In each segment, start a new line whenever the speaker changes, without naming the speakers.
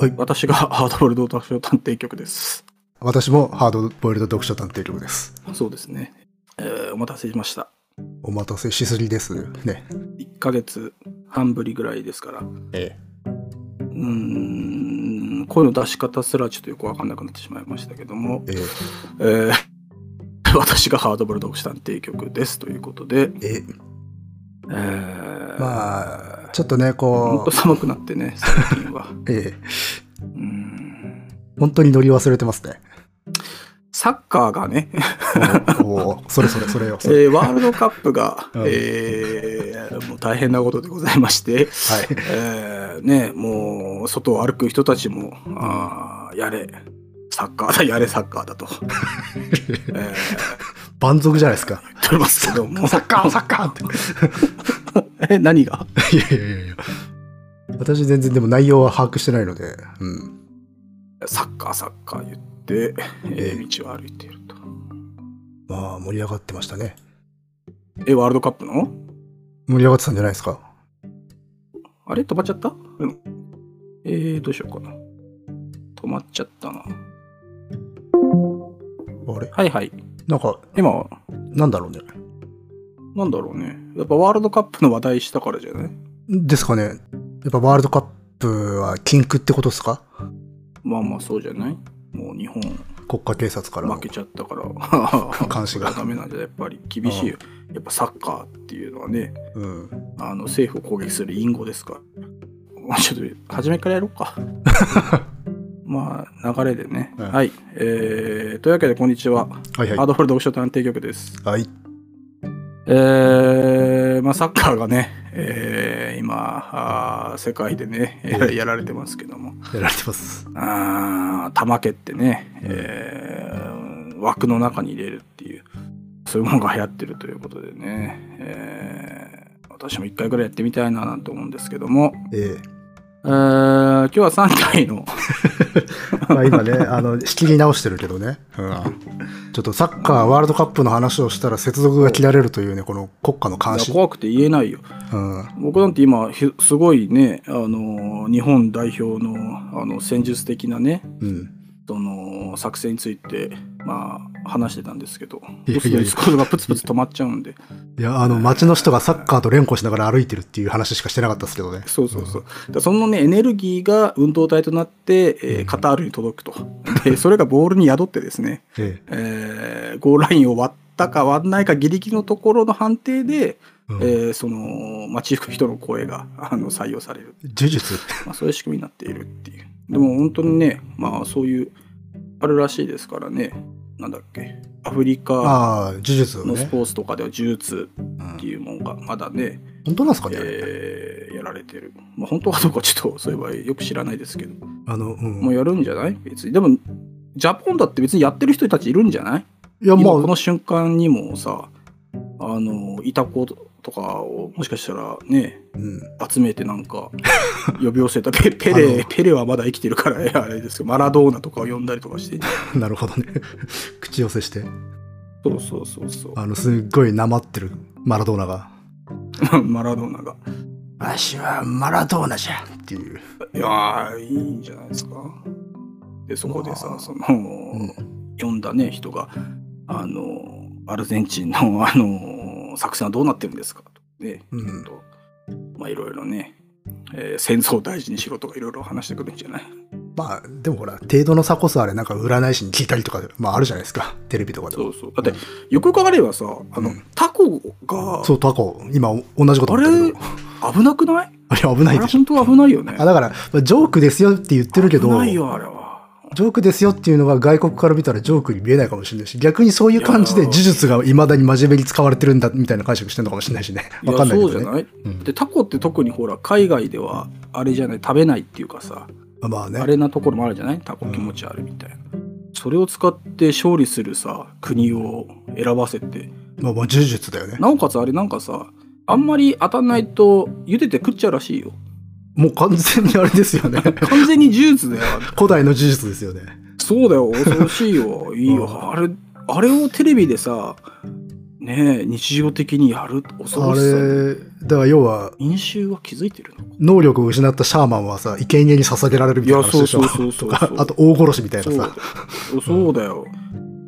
はい
私が ハードボールド読書探偵局です。
私もハードボイルド読書探偵局です。
そうですね。えーお待たせしました。
お待たせしすぎですね。
1ヶ月半ぶりぐらいですから。う
え
ーん、声の出し方すらちょっとよくわかんなくなってしまいましたけども、
え
えー 私がハードボールド読書探偵局ですということで、
え
えー
まあ、ちょっとね、
ほん
こと
寒くなってね、最近は。
う、ええ
うん
本当に乗り忘れてますね。
サッカーがね、
おおそれそれそれよ。それ
えーワールドカップが、
うん
えーもう大変なことでございまして、
はい。
えーね、もう外を歩く人たちも、あーやれ、サッカーだ、やれ、サッカーだと、えー、
蛮族じゃないですか。
言っておりますけども、
サッカー、サッカーって。
え、何が？
いやいやいやいや。私全然でも内容は把握してないので、うん。
サッカー、サッカー言って、え
ええ
ー道を歩いていると。
まあ、盛り上がってましたね。
え、ワールドカップの？
盛り上がってたんじゃないですか。
あれ？止まっちゃった？うん。えー、どうしようかな。止まっちゃったな。
あれ？
はいはい。
なんか、
今、
なんだろうね。
なんだろうね。やっぱワールドカップの話題したからじゃない？
ですかね。やっぱワールドカップは禁句ってことですか？
まあまあそうじゃない？もう日本
国家警察からの
負けちゃったから。
監視が
ダメなんじゃやっぱり厳しいよ。やっぱサッカーっていうのはね、
うん。
あの政府を攻撃する隠語ですから。まあちょっと初めからやろうか。まあ流れでね。
うん
はい。えー、というわけでこんにちは。
はいはい。
ハードボール読書探偵局です。
はい。
えー、まあサッカーがね、えー、今あー世界でねややられてますけども。
やられてます。
あー玉蹴ってね、えー枠の中に入れるっていうそういうものが流行ってるということでね、えー私も一回ぐらいやってみたいななんて思うんですけども、
え
えー今日は3体の
え まあ今ね、あの、仕切り直してるけどね。うん。ちょっとサッカーワールドカップの話をしたら接続が切られるというね、この国家の監視。
怖くて言えないよ
うん。
僕なんて今ひすごいねあの日本代表のあの戦術的なね
うん。
その作戦についてまあ話してたんですけど
いやいやいや
スコードがプツプツ止まっちゃうんで
いや、あの、街の人がサッカーと連呼しながら歩いてるっていう話しかしてなかったですけどね。
そうそうそう。だからそのね、エネルギーが運動体となって、えーカタールに届くと。で、それがボールに宿ってですね、
え
えーゴールラインを割ったか割んないかギリギリのところの判定で、
え。うん
えーその街行く人の声があの採用される。
呪術
まあ、そういう仕組みになっているっていう。でも本当にね、まあそういう、あるらしいですからね、なんだっけ、アフリカのス
ね。
ポーツとかでは呪術
うん
っていうものがまだね、
本当なんですかね、
えーやられてる。まあ、本当かどうかちょっとそういえばよく知らないですけど、
あの、うん。
もうやるんじゃない？別に。でも、ジャポンだって別にやってる人たちいるんじゃない？
いや、まあ
今この、瞬間にもさ、あの、いた子とかをもしかしたらね、
うん。
集めてなんか呼び寄せたペ ペ
あ
レ
の
ペレはまだ生きてるからねあれですけどマラドーナとかを呼んだりとかして
なるほどね。口寄せして。
そうそうそうそう
あの、すっごいなまってるマラドーナが。
マラドーナが
わしはマラドーナじゃっていう。
いやーいいんじゃないですかでそこでさ
まあ
その、
うん。
呼んだね人があのアルゼンチンのあの作戦はどうなってるんですか？と。ね、
うん。
とまあいろいろね、えー戦争を大事にしろとかいろいろ話してくるんじゃない？
まあ、でもほら、程度の差こそあれ、なんか占い師に聞いたりとかで、まああるじゃないですか。テレビとかでも。
そうそう。だってよく考えればさあの、
うん。
タコが
そう、タコ、今同じこと言ったけど。
危なくない？
あれ危ないでしょ。
あれ本当は危ないよね。
あだから、まあジョークですよって言ってるけど、
危ないよあれは
ジョークですよっていうのが外国から見たらジョークに見えないかもしれないし、逆にそういう感じで呪術が未だに真面目に使われてるんだみたいな解釈してるのかもしれないしね。わかんないけどね。
やそうじゃない、
うん
でタコって特にほら海外ではあれじゃない？食べないっていうかさ
まあね。
あれなところもあるじゃない？タコ気持ち悪いみたいな、それを使って勝利するさ国を選ばせて
まあ、まあ呪術だよね。
なおかつあれなんかさあんまり当たんないと茹でて食っちゃうらしいよ
もう完全にあれですよね。
完全に呪術だよ。
古代の呪術ですよね。
そうだよ。恐ろしいよ。いいよ、
うん
あれあれをテレビでさねえ日常的にやる恐
あ
ろしさ
れ、だから要は、
民衆は気づいてるの
能力を失ったシャーマンはさ、生贄に捧げられるみたいな話でしょ？
いやそうそうそうそう
あと大殺しみたいな
そう。だ
さ。
よ。そう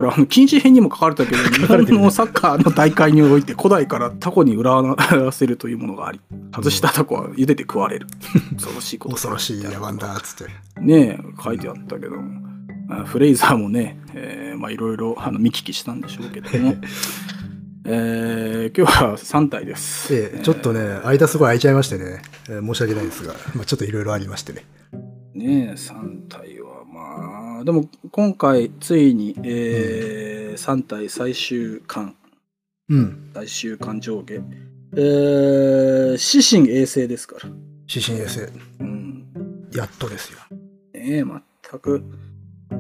だよあの禁止編にも書かれたけど 日本のサッカーの大会において古代からタコに裏わせるというものがあり外したタコは茹でて食われる。恐ろしいこと。
恐ろしい野蛮だっつって。
ねえ書いてあったけどあフレイザーもね、えーまあいろいろあの見聞きしたんでしょうけども、えー今日は3体です。
ええ、ちょっとね、間すごい空いちゃいましてね、えー申し訳ないですが、まあ、ちょっといろいろありましてね。
ねえ3体でも今回ついに、え3体最終巻
うん。
最終巻上下えー、死神衛星ですから。
指針衛星、
うん。
やっとですよ。
ねえ、全く、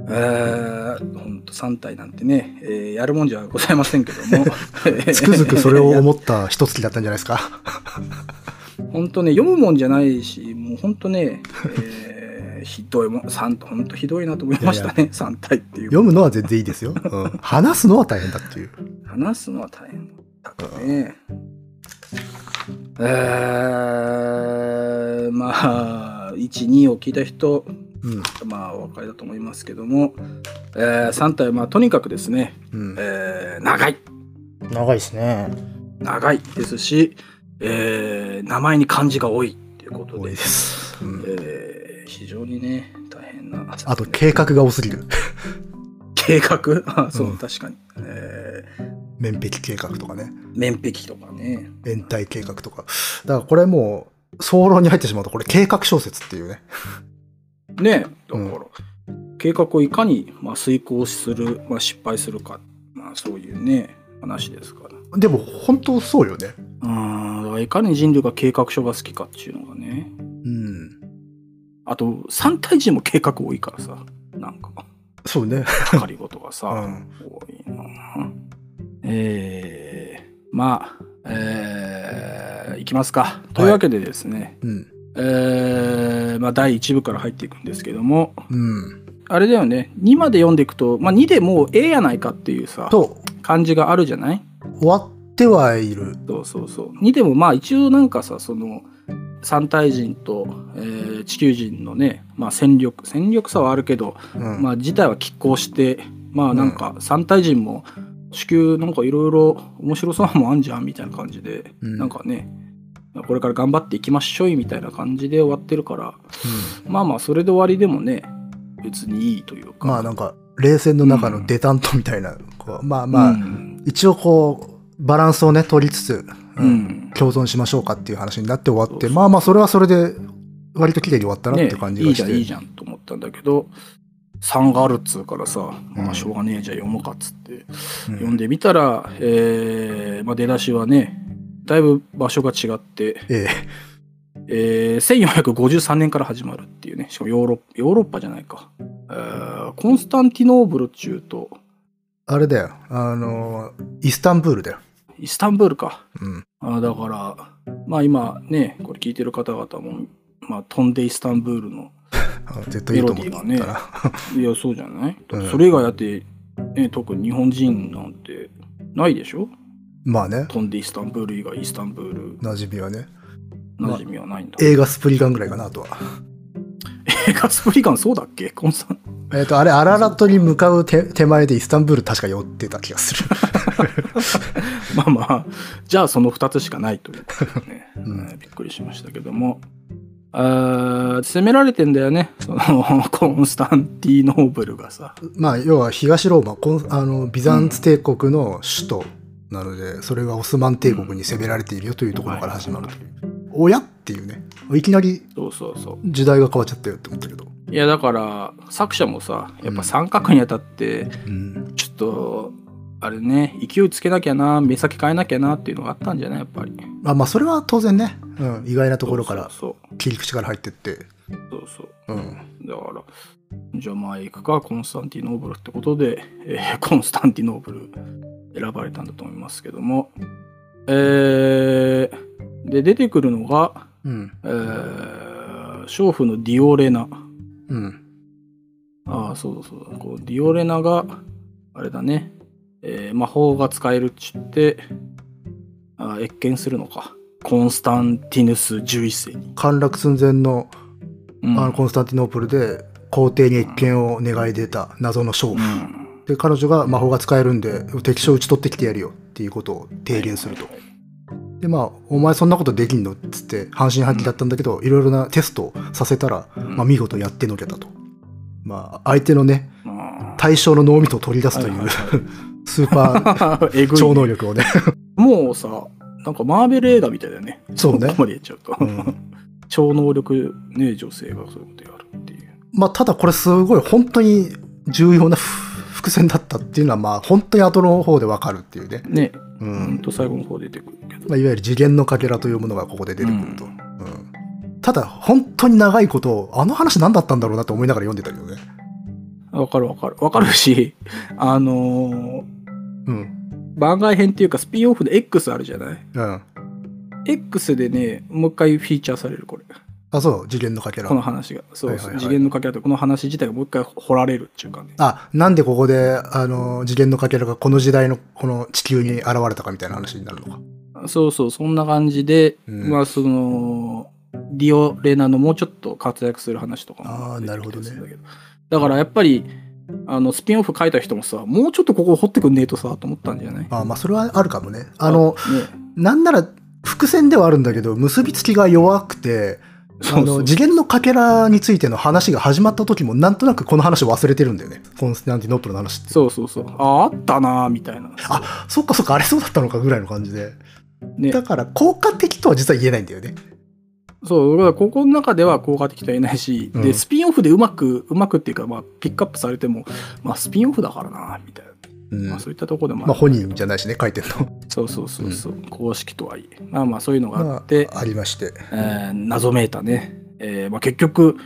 えー、ほんと3体なんてね、えーやるもんじゃございませんけども。
つくづくそれを思った一月だったんじゃないですか。
本当ね、読むもんじゃないし、もう本当ね、えーひどいもん、三本当ひどいなと思いましたね、3体っていう。
読むのは全然いいですよ。うん、話すのは大変だっていう。
話すのは大変だったかね。えー、まあ、1、2を聞いた人、
うん。
まあ、お分かりだと思いますけども、えー、3体、まあ、とにかくですね、
うん、
えー長い。
長いですね。
長いですし、えー名前に漢字が多いっていうことで
多いで、す。うん、
えー非常にね、大変な。
あと、計画が多すぎる。
計画？あそう、
うん
確かに。え
面壁計画とかね。
ー面壁とかね。
延滞計画とか。だからこれもう、総論に入ってしまうと、これ計画小説っていうね。
ねだから、
うん
計画をいかに、まあ、遂行する、まあ、失敗するか、まあ、そういうね、話ですから。
でも、本当そうよね。
うん、いかに人類が計画書が好きかっていうのがね。
うん。
あと、3体人も計画多いからさ、なんか、
そうね。
かかり事がさ、
うん
多いな。えー、まあ、えー、いきますか。というわけでですね、
うん。
えーまあ、第1部から入っていくんですけども、
うん。
あれだよね、2まで読んでいくと、まあ、2でもうええやないかっていうさ、
と、
感じがあるじゃない？
終わってはいる。
そうそうそう。2でもまあ一応なんかさ、その、三体人と、えー地球人のね、まあ、戦力戦力差はあるけど、
うん。
まあ、自体は拮抗してまあなんか三体人も地球なんかいろいろ面白そうなもんあんじゃんみたいな感じで、
うん。
なんかねこれから頑張っていきましょいみたいな感じで終わってるからまあまあそれで終わりでもね別にいいというか。
まあなんか、冷戦の中のデタントみたいな、こうまあまあ、
うん。
一応こう、バランスをね、取りつつ、
う
うん
ん
共存しましょうかっていう話になって終わって、まあまあ、それはそれで、割と綺麗に終わったなって
ね
いう感じ
いい
がして。
じゃんいいじゃんと思ったんだけど3があるっつうからさ、
うん
まあしょうがねえじゃあ読もうかっつって
うん
読んでみたら、えーまあ、出だしはねだいぶ場所が違って、
え
えー1453年から始まるっていうねしかもヨーロッヨーロッパじゃないか、えーコンスタンティノーブルっちゅうと
えあれだよ。あの、イスタンブールだよ。
イスタンブールか
うん。
あーだからまあ今ねこれ聞いてる方々も、まあ、飛んでイスタンブールの メロディ
な。
いやそうじゃない、
うん。
それ以外だって、ね、特に日本人なんてないでしょ？
まあね、
飛んでイスタンブール以外イスタンブール。
馴染みはね。
馴染みはないんだ、
映画スプリガンぐらいかな、あとは。
映画スプリガンそうだっけ？コンスタン
えっ、と、あれ、アララットに向かう手手前でイスタンブール確か寄ってた気がする。
まあまあ。じゃあその2つしかないということでね、
うん。
えーびっくりしましたけども。あー攻められてんだよね。そのコンスタンティノーブルがさ。
まあ、要は東ローマ、コンあのビザンツ帝国の首都なので、それがオスマン帝国に攻められているよというところから始まるという。親っていうね、いきなり時代が変わっちゃったよって思ったけど。
いやだから作者もさやっぱ三角にあたって
うん。
ちょっとあれね勢いつけなきゃな目先変えなきゃなっていうのがあったんじゃない？やっぱり。
まあまあ、それは当然ね、うん、意外なところから切り口から入ってって。
そうそう。そう
うん。
だからじゃあまあ行くかコンスタンティノーブルってことで、えー コンスタンティノーブル選ばれたんだと思いますけども。えーで出てくるのが、
うん。
えー、娼婦のディオレナ。
うん。
ああそうだそうだ。こうディオレナがあれだね。えー魔法が使えるっちってあ謁見するのか。コンスタンティヌス11世に、
陥落寸前の
うん。
あのコンスタンティノープルで皇帝に謁見を願い出た謎の娼婦、
うん。
で彼女が魔法が使えるんで敵将討ち取ってきてやるよっていうことを提言すると、でまあお前そんなことできんのっつって半信半疑だったんだけど、いろいろなテストをさせたら、
うん。
まあ、見事やってのけたと。まあ相手のね
あ。
対象の脳みそを取り出すという、
はいはい
スーパー 超能力をね。
もうさなんかマーベル映画みたいだよね。
そうね。
ここまで言っちゃうと、
うん。
超能力ね女性がそういうことやるっていう。
まあただこれすごい本当に重要なふ伏線だったっていうのはまあ本当に後の方でわかるっていうね、
ね。
う
ほん。
ん
と最後の方出てくる
まあ、いわゆる次元のかけらというものがここで出てくると、
うん。
うん。ただ本当に長いことあの話何だったんだろうなと思いながら読んでたけどね。
わかるわかる。わかるし あのー
うん。
番外編っていうかスピンオフで X あるじゃない？
うん。
X でねもう一回フィーチャーされるこれ。
あそう。次元のかけら。
この話が。そう、
はいはいはい。
次元のかけらとこの話自体がもう一回掘られるっていうかね
あなんでここであの次元のかけらがこの時代のこの地球に現れたかみたいな話になるのか
そうそうそんな感じで、
うん。
まあそのリオ・レナのもうちょっと活躍する話とかも
あーなるほどね
出てきたりするんだけだからやっぱりあのスピンオフ書いた人もさもうちょっとここ掘ってくんねえとさと思ったんじゃない？
あまあそれはあるかもね。あの
ね。
なんなら伏線ではあるんだけど結びつきが弱くてあ
そうそう。
の次元のかけらについての話が始まった時もなんとなくこの話を忘れてるんだよね。コンスタンティノープルの話って。
そうそうそう。ああったなーみたいな。
あそっかそっかあれそうだったのかぐらいの感じで
ね。
だから効果的とは実は言えないんだよね。
そう、だからここの中では効果的とは言えないし、
うん。
で、スピンオフでうまく、うまくっていうか、まあ、ピックアップされても、まあ、スピンオフだからな、みたいな。
うん。
まあ、そういったところでもある。
まあ本人じゃないしね書いてるの。
そうそうそうそう、公式とはいえ。まあまあ、そういうのがあって、
まあ、ありまして。
えー謎めいたね、えーまあ、結局、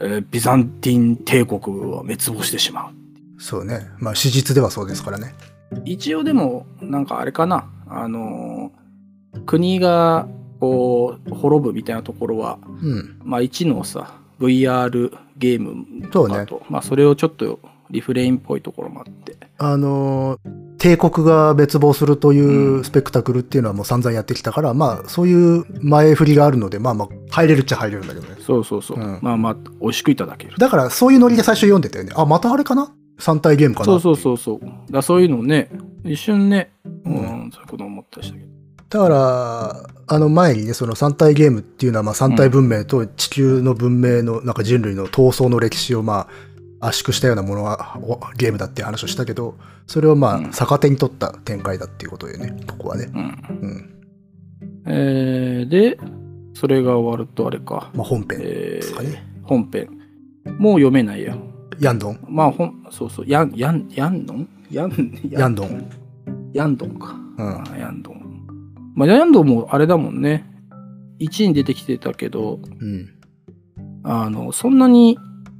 えービザンティン帝国は滅亡してしまう。
そうね。まあ史実ではそうですからね。
一応でも、なんかあれかな、あのー国が、こう、滅ぶみたいなところは、
うん。
まあ、1のさ VR ゲームとかと、まあ、それをちょっとリフレインっぽいところもあって。
あのー帝国が滅亡するというスペクタクルっていうのはもう散々やってきたから、まあそういう前振りがあるのでまあまあ入れるっちゃ入れるんだけどね。
そうそうそう、
うん。
まあまあ美味しくいただける。
だからそういうノリで最初読んでたよね。あまたあれかな？3体ゲームかな
そうそうそうそう。だそういうのをね一瞬ねうん、
うん
そういうこと思ったりしたけど
だからあの前にねその3体ゲームっていうのはまあ3体文明と地球の文明のなんか人類の闘争の歴史をまあ圧縮したようなものがおゲームだっていう話をしたけどそれをま
うん。
あ逆手に取った展開だっていうことでねここはね、
うん。
うん。
えー、でそれが終わるとあれか、
まあ、本編
え
ですかね、
ー、本編。もう読めないや。
ヤンドン？
まあほんそうそう。ヤンヤンヤンノン？ヤン
ヤンドン。
ヤンドンか。
うん。
あヤンドン。まあ、ヤンドンもあれだもんね。1に出てきてたけど、
うん
あの、そんなに、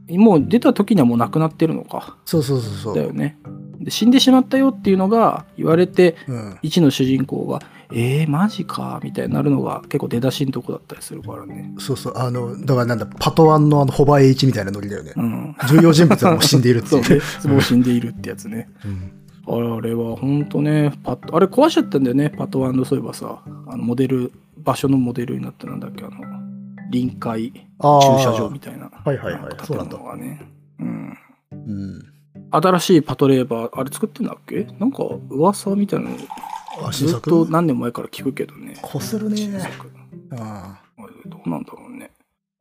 もう出た時にはもう亡くなってるのか。
そうそうそうそう
だよね。で死んでしまったよっていうのが言われて、
うん、
1の主人公が、えー、マジか、みたいになるのが結構出だしのとこだったりするからね。
そうそうあのだからなんだパトワンのあのホバエイチみたいなノリだよね
うん。
重要人物はもう死んでいるって
そ
いう う
ね。もう死んでいるってやつね。
うん
あれはほんとね、パッあれ壊しちゃったんだよね、パトワンのそういえばさ、あのモデル、場所のモデルになってなんだっけ、あの、臨海駐車場みたいな。
はいはいはい。
なんか
そうなんだ。
建物がね。うん。
うん。
新しいパトレーバー、あれ作ってんだっけ？なんか噂みたいなのずっと何年前から聞くけどね。
こするね。あ
あれどうなんだろうね。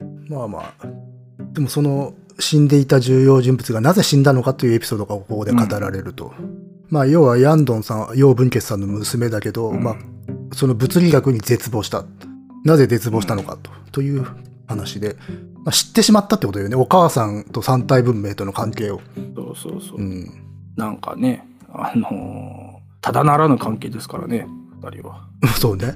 あまあまあ。でもその死んでいた重要人物がなぜ死んだのかというエピソードがここで語られると、まあ要はヤンドンさん楊文傑さんの娘だけど、
うん
まあその物理学に絶望したなぜ絶望したのかと,、という話で、まあ、知ってしまったってことよねお母さんと三体文明との関係を、
そうそうそう。
うん、
なんかね、あのーただならぬ関係ですからね、二人は。
そうね。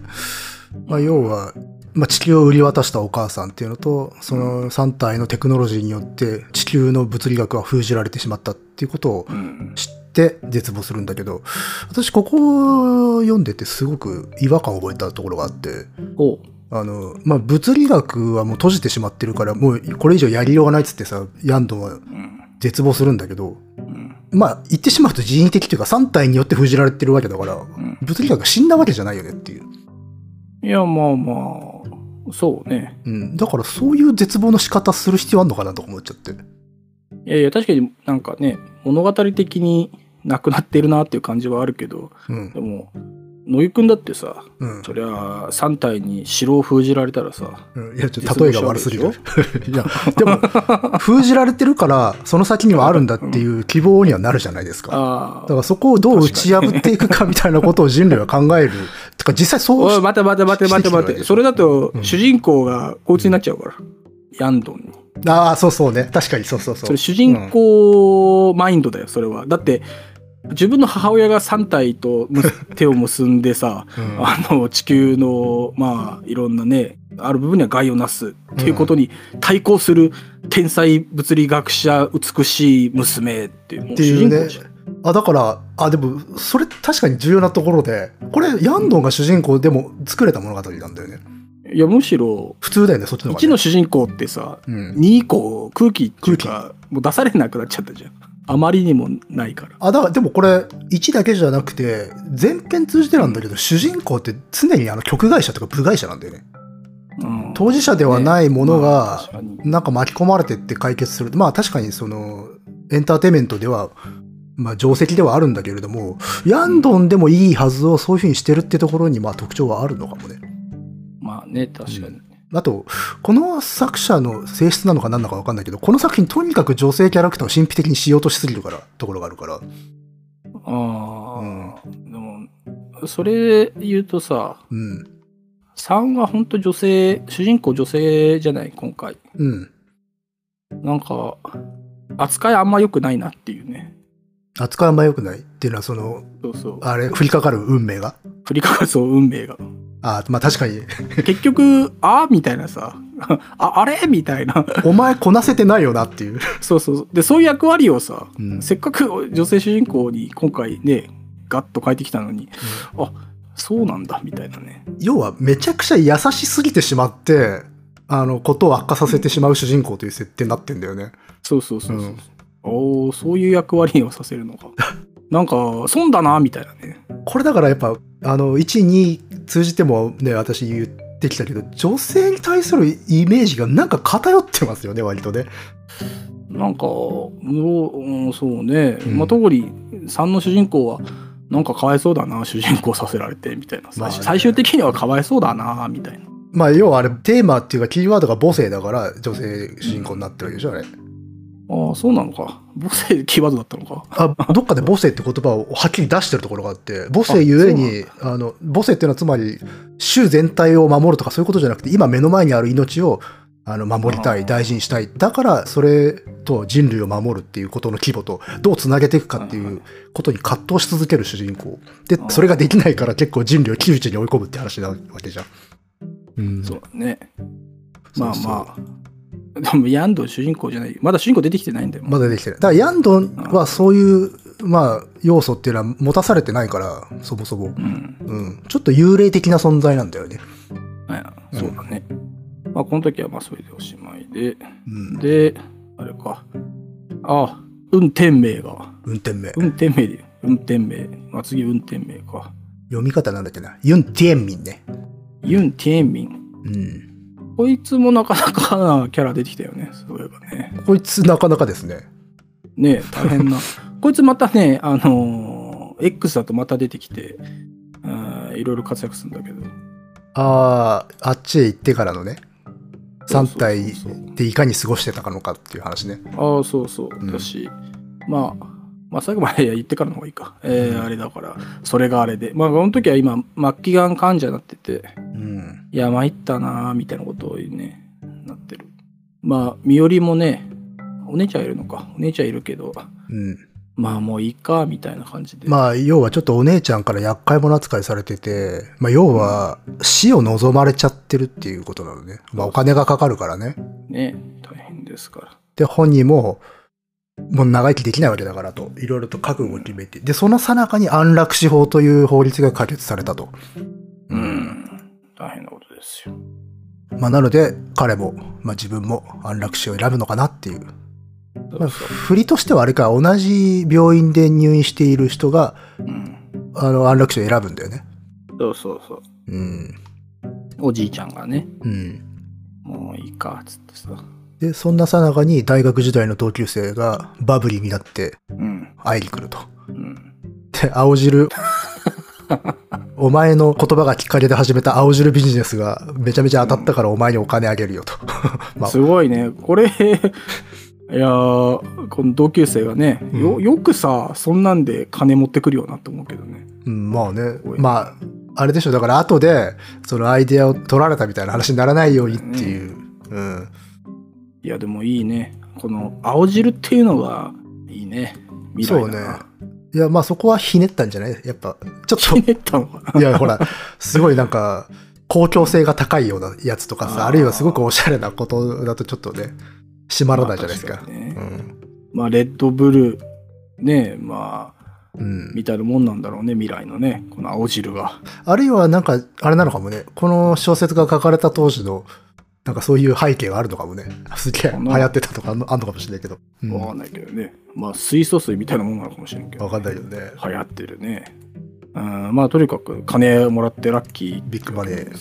まあ、要は、まあ、地球を売り渡したお母さんっていうのと、その3体のテクノロジーによって地球の物理学は封じられてしまったっていうことを
うん。
知って絶望するんだけど、私ここを読んでてすごく違和感を覚えたところがあって。あの、まあ、物理学はもう閉じてしまってるから、もうこれ以上やりようがないっつってさ、ヤンドンは
うん。
絶望するんだけど、
うん。
まあ、言ってしまうと人為的というか、3体によって封じられてるわけだから、
うん
物理学が死んだわけじゃないよねっていう。
いや、まあまあ、そうね。
うん。だから、そういう絶望の仕方する必要あんのかなとか思っちゃって。
いやいや、確かになんかね、物語的になくなってるなっていう感じはあるけど、
うん
で。も、野木くんだってさ、
うん。
そりゃ3体に城を封じられたらさ、
うんいや、ちょっと例えが悪すぎる。
絶
いや、でも、封じられてるから、その先にはあるんだっていう希望にはなるじゃないですか。
あ
だからそこをどう打ち破っていくかみたいなことを人類は考える。てか実際そう
おい、待て待て待て待て待て。それだと
う、ん
主人公がこいつになっちゃうから。ヤンドンに。
ああ、そうそうね。確かにそうそうそう。
それ主人公マインドだよ、それは。だって、自分の母親が3体とむ手を結んでさ、
うん
あの地球のまあいろんなねある部分には害をなすっていうことに対抗する天才物理学者美しい娘っていう
っていうね。あ、だから、あ、でも、それ確かに重要なところで、これ、ヤンドンが主人公でも作れた物語なんだよね。
いやむしろ
普通だよね、そっちの方が、
1
ね。
の主人公ってさ
うん。
2以降空気っていうかもう出されなくなっちゃったじゃん。あまりにもないから。
あ、だから、でもこれ、1だけじゃなくて、全編通じてなんだけど、主人公って常にあの曲会社とか部会社なんだよね。
うん
当事者ではないもの
まあ
がなんか巻き込まれてって解決する。まあ確かにその、エンターテインメントでは、まあ定石ではあるんだけれども、ヤンドンでもいいはずをそういうふうにしてるってところにまあ特徴はあるのかもね。
まあね確かに。
あと、この作者の性質なのか何なのか分かんないけど、この作品とにかく女性キャラクターを神秘的にしようとしすぎるから、ところがあるから。
ああ、でもそれ言うとさ
うん。
3は本当女性主人公女性じゃない？今回
うん。
なんか扱いあんま良くないなっていうね
扱いあんま良くない？っていうのは、その、
そうそう
あれ、降りかかる運命が？
振りかかるそう運命が。
あまあ確かに、
結局あみたいなさ。ああれ？みたいな。
お前こなせてないよなっていう。
そうそうそう。でそういう役割をさ
うん。
せっかく女性主人公に今回ねガッと変えてきたのにあそうなんだみたいなね。
要はめちゃくちゃ優しすぎてしまって、あの、ことを悪化させてしまう主人公という設定になってんだよね。
そうそうそうそう、
うん。
おおそういう役割をさせるのか。なんか損だなみたいなね。
これだからやっぱ、あの、1、2通じてもね、私言ってきたけど、女性に対するイメージがなんか偏ってますよね、割とね。
なんか、もううんそうね、
うん
まあ、特に3の主人公は、なんかかわいそうだな、主人公させられて、みたいな。
まあね
最終的にはかわいそうだな、みたいな。
まあ、要はあれ、テーマっていうか、キーワードが母性だから、女性主人公になってるわけでしょ、あれ。
ああ、そうなのか。母性キーワードだったのか。
あ、どっかで母性って言葉をはっきり出してるところがあって、母性ゆえに、あの、母性っていうのはつまり、種全体を守るとかそういうことじゃなくて、今目の前にある命を、あの、守りたい、大事にしたい。だから、それと人類を守るっていうことの規模と、どうつなげていくかっていうことに葛藤し続ける主人公。でそれができないから結構人類を窮地に追い込むって話なわけじゃん。うん
そうだね。まあまあ。でも、ヤンドン主人公じゃない。まだ主人公出てきてないんだよ。
まだできてない。だから、ヤンドンはそういう、まあ、要素っていうのは持たされてないから、そもそも。
うん。
うん。ちょっと幽霊的な存在なんだよね。
はいそうだね。まあ、この時はまあそれでおしまいで。
うん。
で、あれか。ああ、運転名が。
運転名。
運転名で。運転名。まあ、次、運転名か。
読み方なんだっけな。ユン・ティエンミンね。
ユン・ティエンミン。
うん。
こいつもなかなかなキャラ出てきたよね。そういえばね。
こいつなかなかですね。
ねえ大変な。こいつまたね、あのー X だとまた出てきて、いろいろ活躍するんだけど。
ああ、あっちへ行ってからのね。3体でいかに過ごしてたのかっていう話ね。
ああ、そうそう。
うん
だし、まあ、まあ最後まで言ってからの方がいいか。えーあれだから、それがあれで。まあ、この時は今、末期がん患者になってて、
うん。
いや、参ったなーみたいなことをね、なってる。まあ、身寄りもね、お姉ちゃんいるのか。お姉ちゃんいるけど、
うん。
まあもういいか、みたいな感じで。
まあ、要はちょっとお姉ちゃんから厄介者扱いされてて、まあ、要は死を望まれちゃってるっていうことなのね。まあ、お金がかかるからね。
ね、大変ですから。
で、本人も、もう長生きできないわけだからと、いろいろと覚悟を決めて、で、その最中に安楽死法という法律が可決されたと。
うん。大変なことですよ。
まあ、なので、彼も、まあ、自分も安楽死を選ぶのかなっていうまあ、振りとしてはあれか、同じ病院で入院している人が、
うん。
あの、安楽死を選ぶんだよね。
そうそうそう。
うん。
おじいちゃんがね、
うん。
もういいか、つってさ。
で、そんなさなかに大学時代の同級生がバブリーになって
うん。
会いに来ると。
うん。
で、青汁。お前の言葉がきっかけで始めた青汁ビジネスがめちゃめちゃ当たったからお前にお金あげるよと。まあ
すごいね。これ、いやーこの同級生がね、よ、
うん
よくさ、そんなんで金持ってくるよなって思うけどね。
うん、まあね
ご。い
まあ、あれでしょ。だから後で、そのアイデアを取られたみたいな話にならないようにっていう。うん。
いや、でもいいね。この青汁っていうのがいいね。未来
そうね。いや、まあそこはひねったんじゃない？やっぱ、ちょっ
ひねったのか
と、いや、ほら、すごいなんか、公共性が高いようなやつとかさ、
あー
あるいはすごくおしゃれなことだとちょっとね、締まらないじゃないですか。
まあね
うん。
まあ、レッドブル、ね、まあ、
うん、
みたいなもんなんだろうね、未来のね、この青汁が。
あるいはなんか、あれなのかもね、この小説が書かれた当時の、なんかそういう背景があるのかもね。すげえ流行ってたとかあんのかもしれないけど。うん
わかんないけどね。まあ、水素水みたいなもんなのかもしれんけど、
わかんないよね。
流行ってるね。うん、まあ、とにかく金もらってラッキー。
ビッグマネー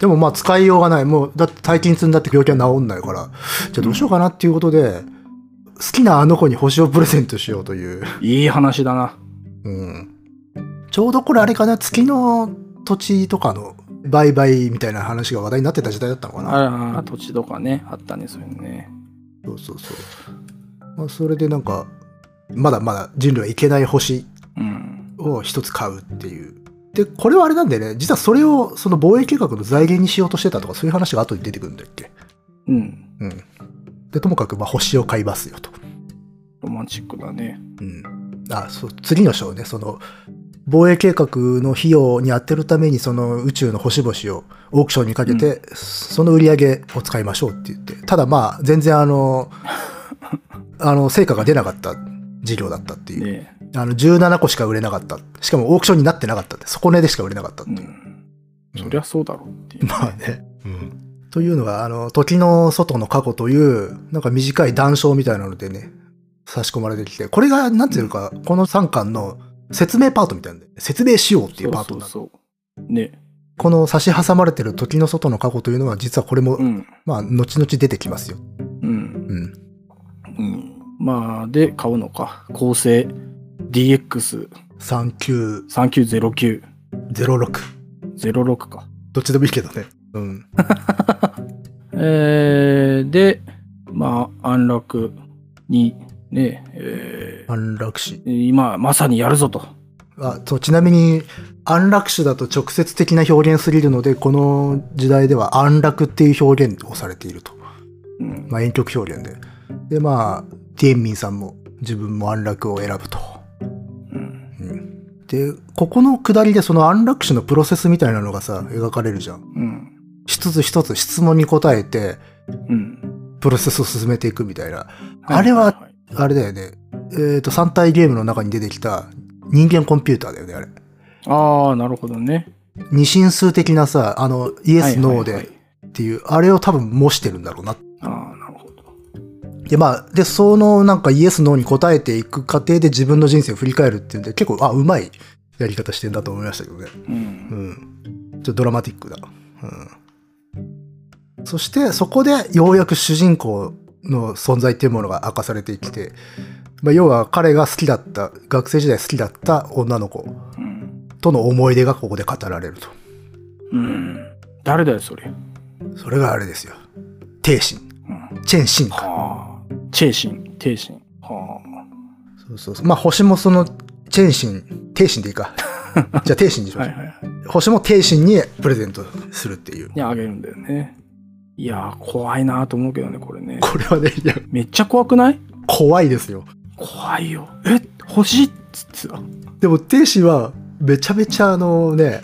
でもまあ使いようがない。もう、だって大金積んだって病気は治んないから、じゃあどうしようかなっていうことで、好きなあの子に星をプレゼントしようという。
いい話だな。
うん。ちょうどこれあれかな、月の土地とかの売買みたいな話が話題になってた時代だったのかな。
ああ、土地とかね、あったね、そういうのね。
そうそうそう。まあ、それでなんか、まだまだ人類はいけない星
うん。
を一つ買うっていう。で、これはあれなんだよね。実はそれをその防衛計画の財源にしようとしてたとか、そういう話が後に出てくるんだっけ？
うん。
うん。で、ともかくまあ星を買いますよと。
ロマンチックだね。
うん。あ、そう、次の章ね、その、防衛計画の費用に充てるために、その宇宙の星々をオークションにかけて、その売り上げを使いましょうって言って、ただまあ、全然あの、あの、成果が出なかった事業だったっていう。
ね
あの、17個しか売れなかった。しかもオークションになってなかったって、底値でしか売れなかったっていう。
うん。そりゃそうだろうっていう。
まあね。うん。というのが、あの、時の外の過去という、なんか短い談笑みたいなのでね、差し込まれてきて、これが、なんていうか、この3巻の説明パートみたいなんで、説明しようっていうパートなの。
そうそう。ね。
この差し挟まれてる時の外の過去というのは、実はこれも、
うん。
まあ、後々出てきますよ。
うん。
うん。
うん。まあ、で、買うのか。構成 DX3909。
3906。
06か。
どっちでもいいけどね。うん。
えー、で、まあ、安楽に、ね、え
安楽死。
ー、今、まさにやるぞと。
あそうちなみに安楽死だと直接的な表現すぎるのでこの時代では安楽っていう表現をされていると、
うん。
まあ、遠曲表現ででまあティエンミンさんも自分も安楽を選ぶと、
うん。
うん、でここの下りでその安楽死のプロセスみたいなのがさ描かれるじゃん
うん。
一つ一つ質問に答えて
うん。
プロセスを進めていくみたいなあれは、あれだよねえっ、と3体ゲームの中に出てきた人間コンピューターだよねあれ
ああ、なるほどね。
二進数的なさあのイエス・ノーで、っていう、あれを多分模してるんだろうな。
ああ、なるほど。
で、まあ、で、そのなんかイエス、ノーに答えていく過程で自分の人生を振り返るっていうんで、結構、あ、うまいやり方してんだと思いましたけどね。
うん。
うん。ちょっとドラマティックだ。うん。そして、そこでようやく主人公の存在っていうものが明かされてきて、まあ、要は彼が好きだった、学生時代好きだった女の子
うん。
との思い出がここで語られると。
うん。誰だよ、それ。
それがあれですよ。帝神。
うん。
チェンシンか。
はあ。チェイシン、テイシン。は
そうそうそう。まあ、星もその、チェンシン、帝神でいいか。じゃあ、帝神にし
あ。
ましょう。
はいはいはい。
星も帝神にプレゼントするっていう。
にあげるんだよね。いやー、怖いなと思うけどね、これね。
これはね、いや、
めっちゃ怖くない？
怖いですよ。
怖いよ。え欲しいっつってさ。
でも、帝神は、めちゃめちゃあのね、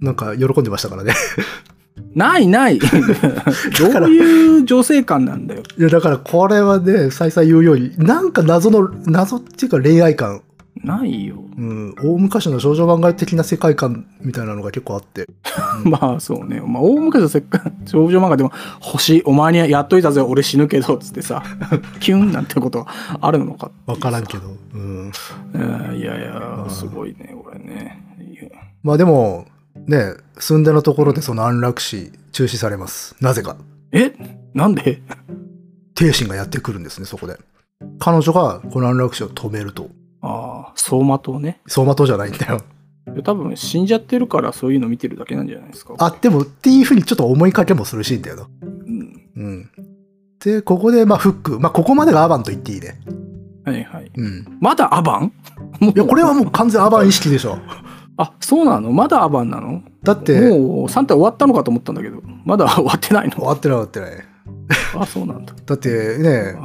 なんか喜んでましたからね。
ないない どういう女性感なんだよ。
いや、だからこれはね、再々言うように、なんか謎の、謎っていうか恋愛感
ないよ。
うん、大昔の少女漫画的な世界観みたいなのが結構あって。
まあそうね。まあ大昔のせっか少女漫画でも星お前にやっといたぜ俺死ぬけどっつってさ キュンなんてことあるのか？
わからんけど。うん。
うんいやいや
うん
すごいねこれね。
まあでも、ね、住んでのところでその安楽死中止されます。なぜか。
え？なんで？
帝神がやってくるんですね、そこで。彼女がこの安楽死を止めると。
ああ走馬灯ね。
走馬灯じゃないんだよ。
多分死んじゃってるからそういうの見てるだけなんじゃないですか。
あ、でもっていうふうにちょっと思いかけもするシーンだよな。
うん。
うん。で、ここで、まあ、フック。まあ、ここまでがアバンと言っていいね。
はいはい。
うん。
まだアバン？
いや、これはもう完全アバン意識でしょ。
あそうなの？まだアバンなの？
だって、
もう3体終わったのかと思ったんだけどまだ終わってないの？
終わってない終わってない。
あそうなんだ。
だってね、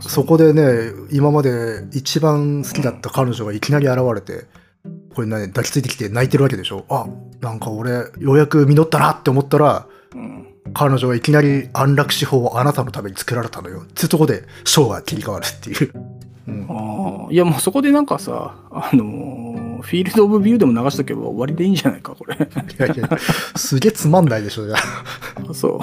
そこでね、今まで一番好きだった彼女がいきなり現れて、これね、抱きついてきて泣いてるわけでしょ。あ、なんか俺、ようやく実ったなって思ったら、
うん
彼女がいきなり安楽死法をあなたのために作られたのよ。っていうとこで、ショーが切り替わるっていう。うん、
ああいやもうそこでなんかさあのーフィールド・オブ・ビューでも流しとけば終わりでいいんじゃないかこれ
いやいや、すげえつまんないでしょ、じゃあ。
あ そう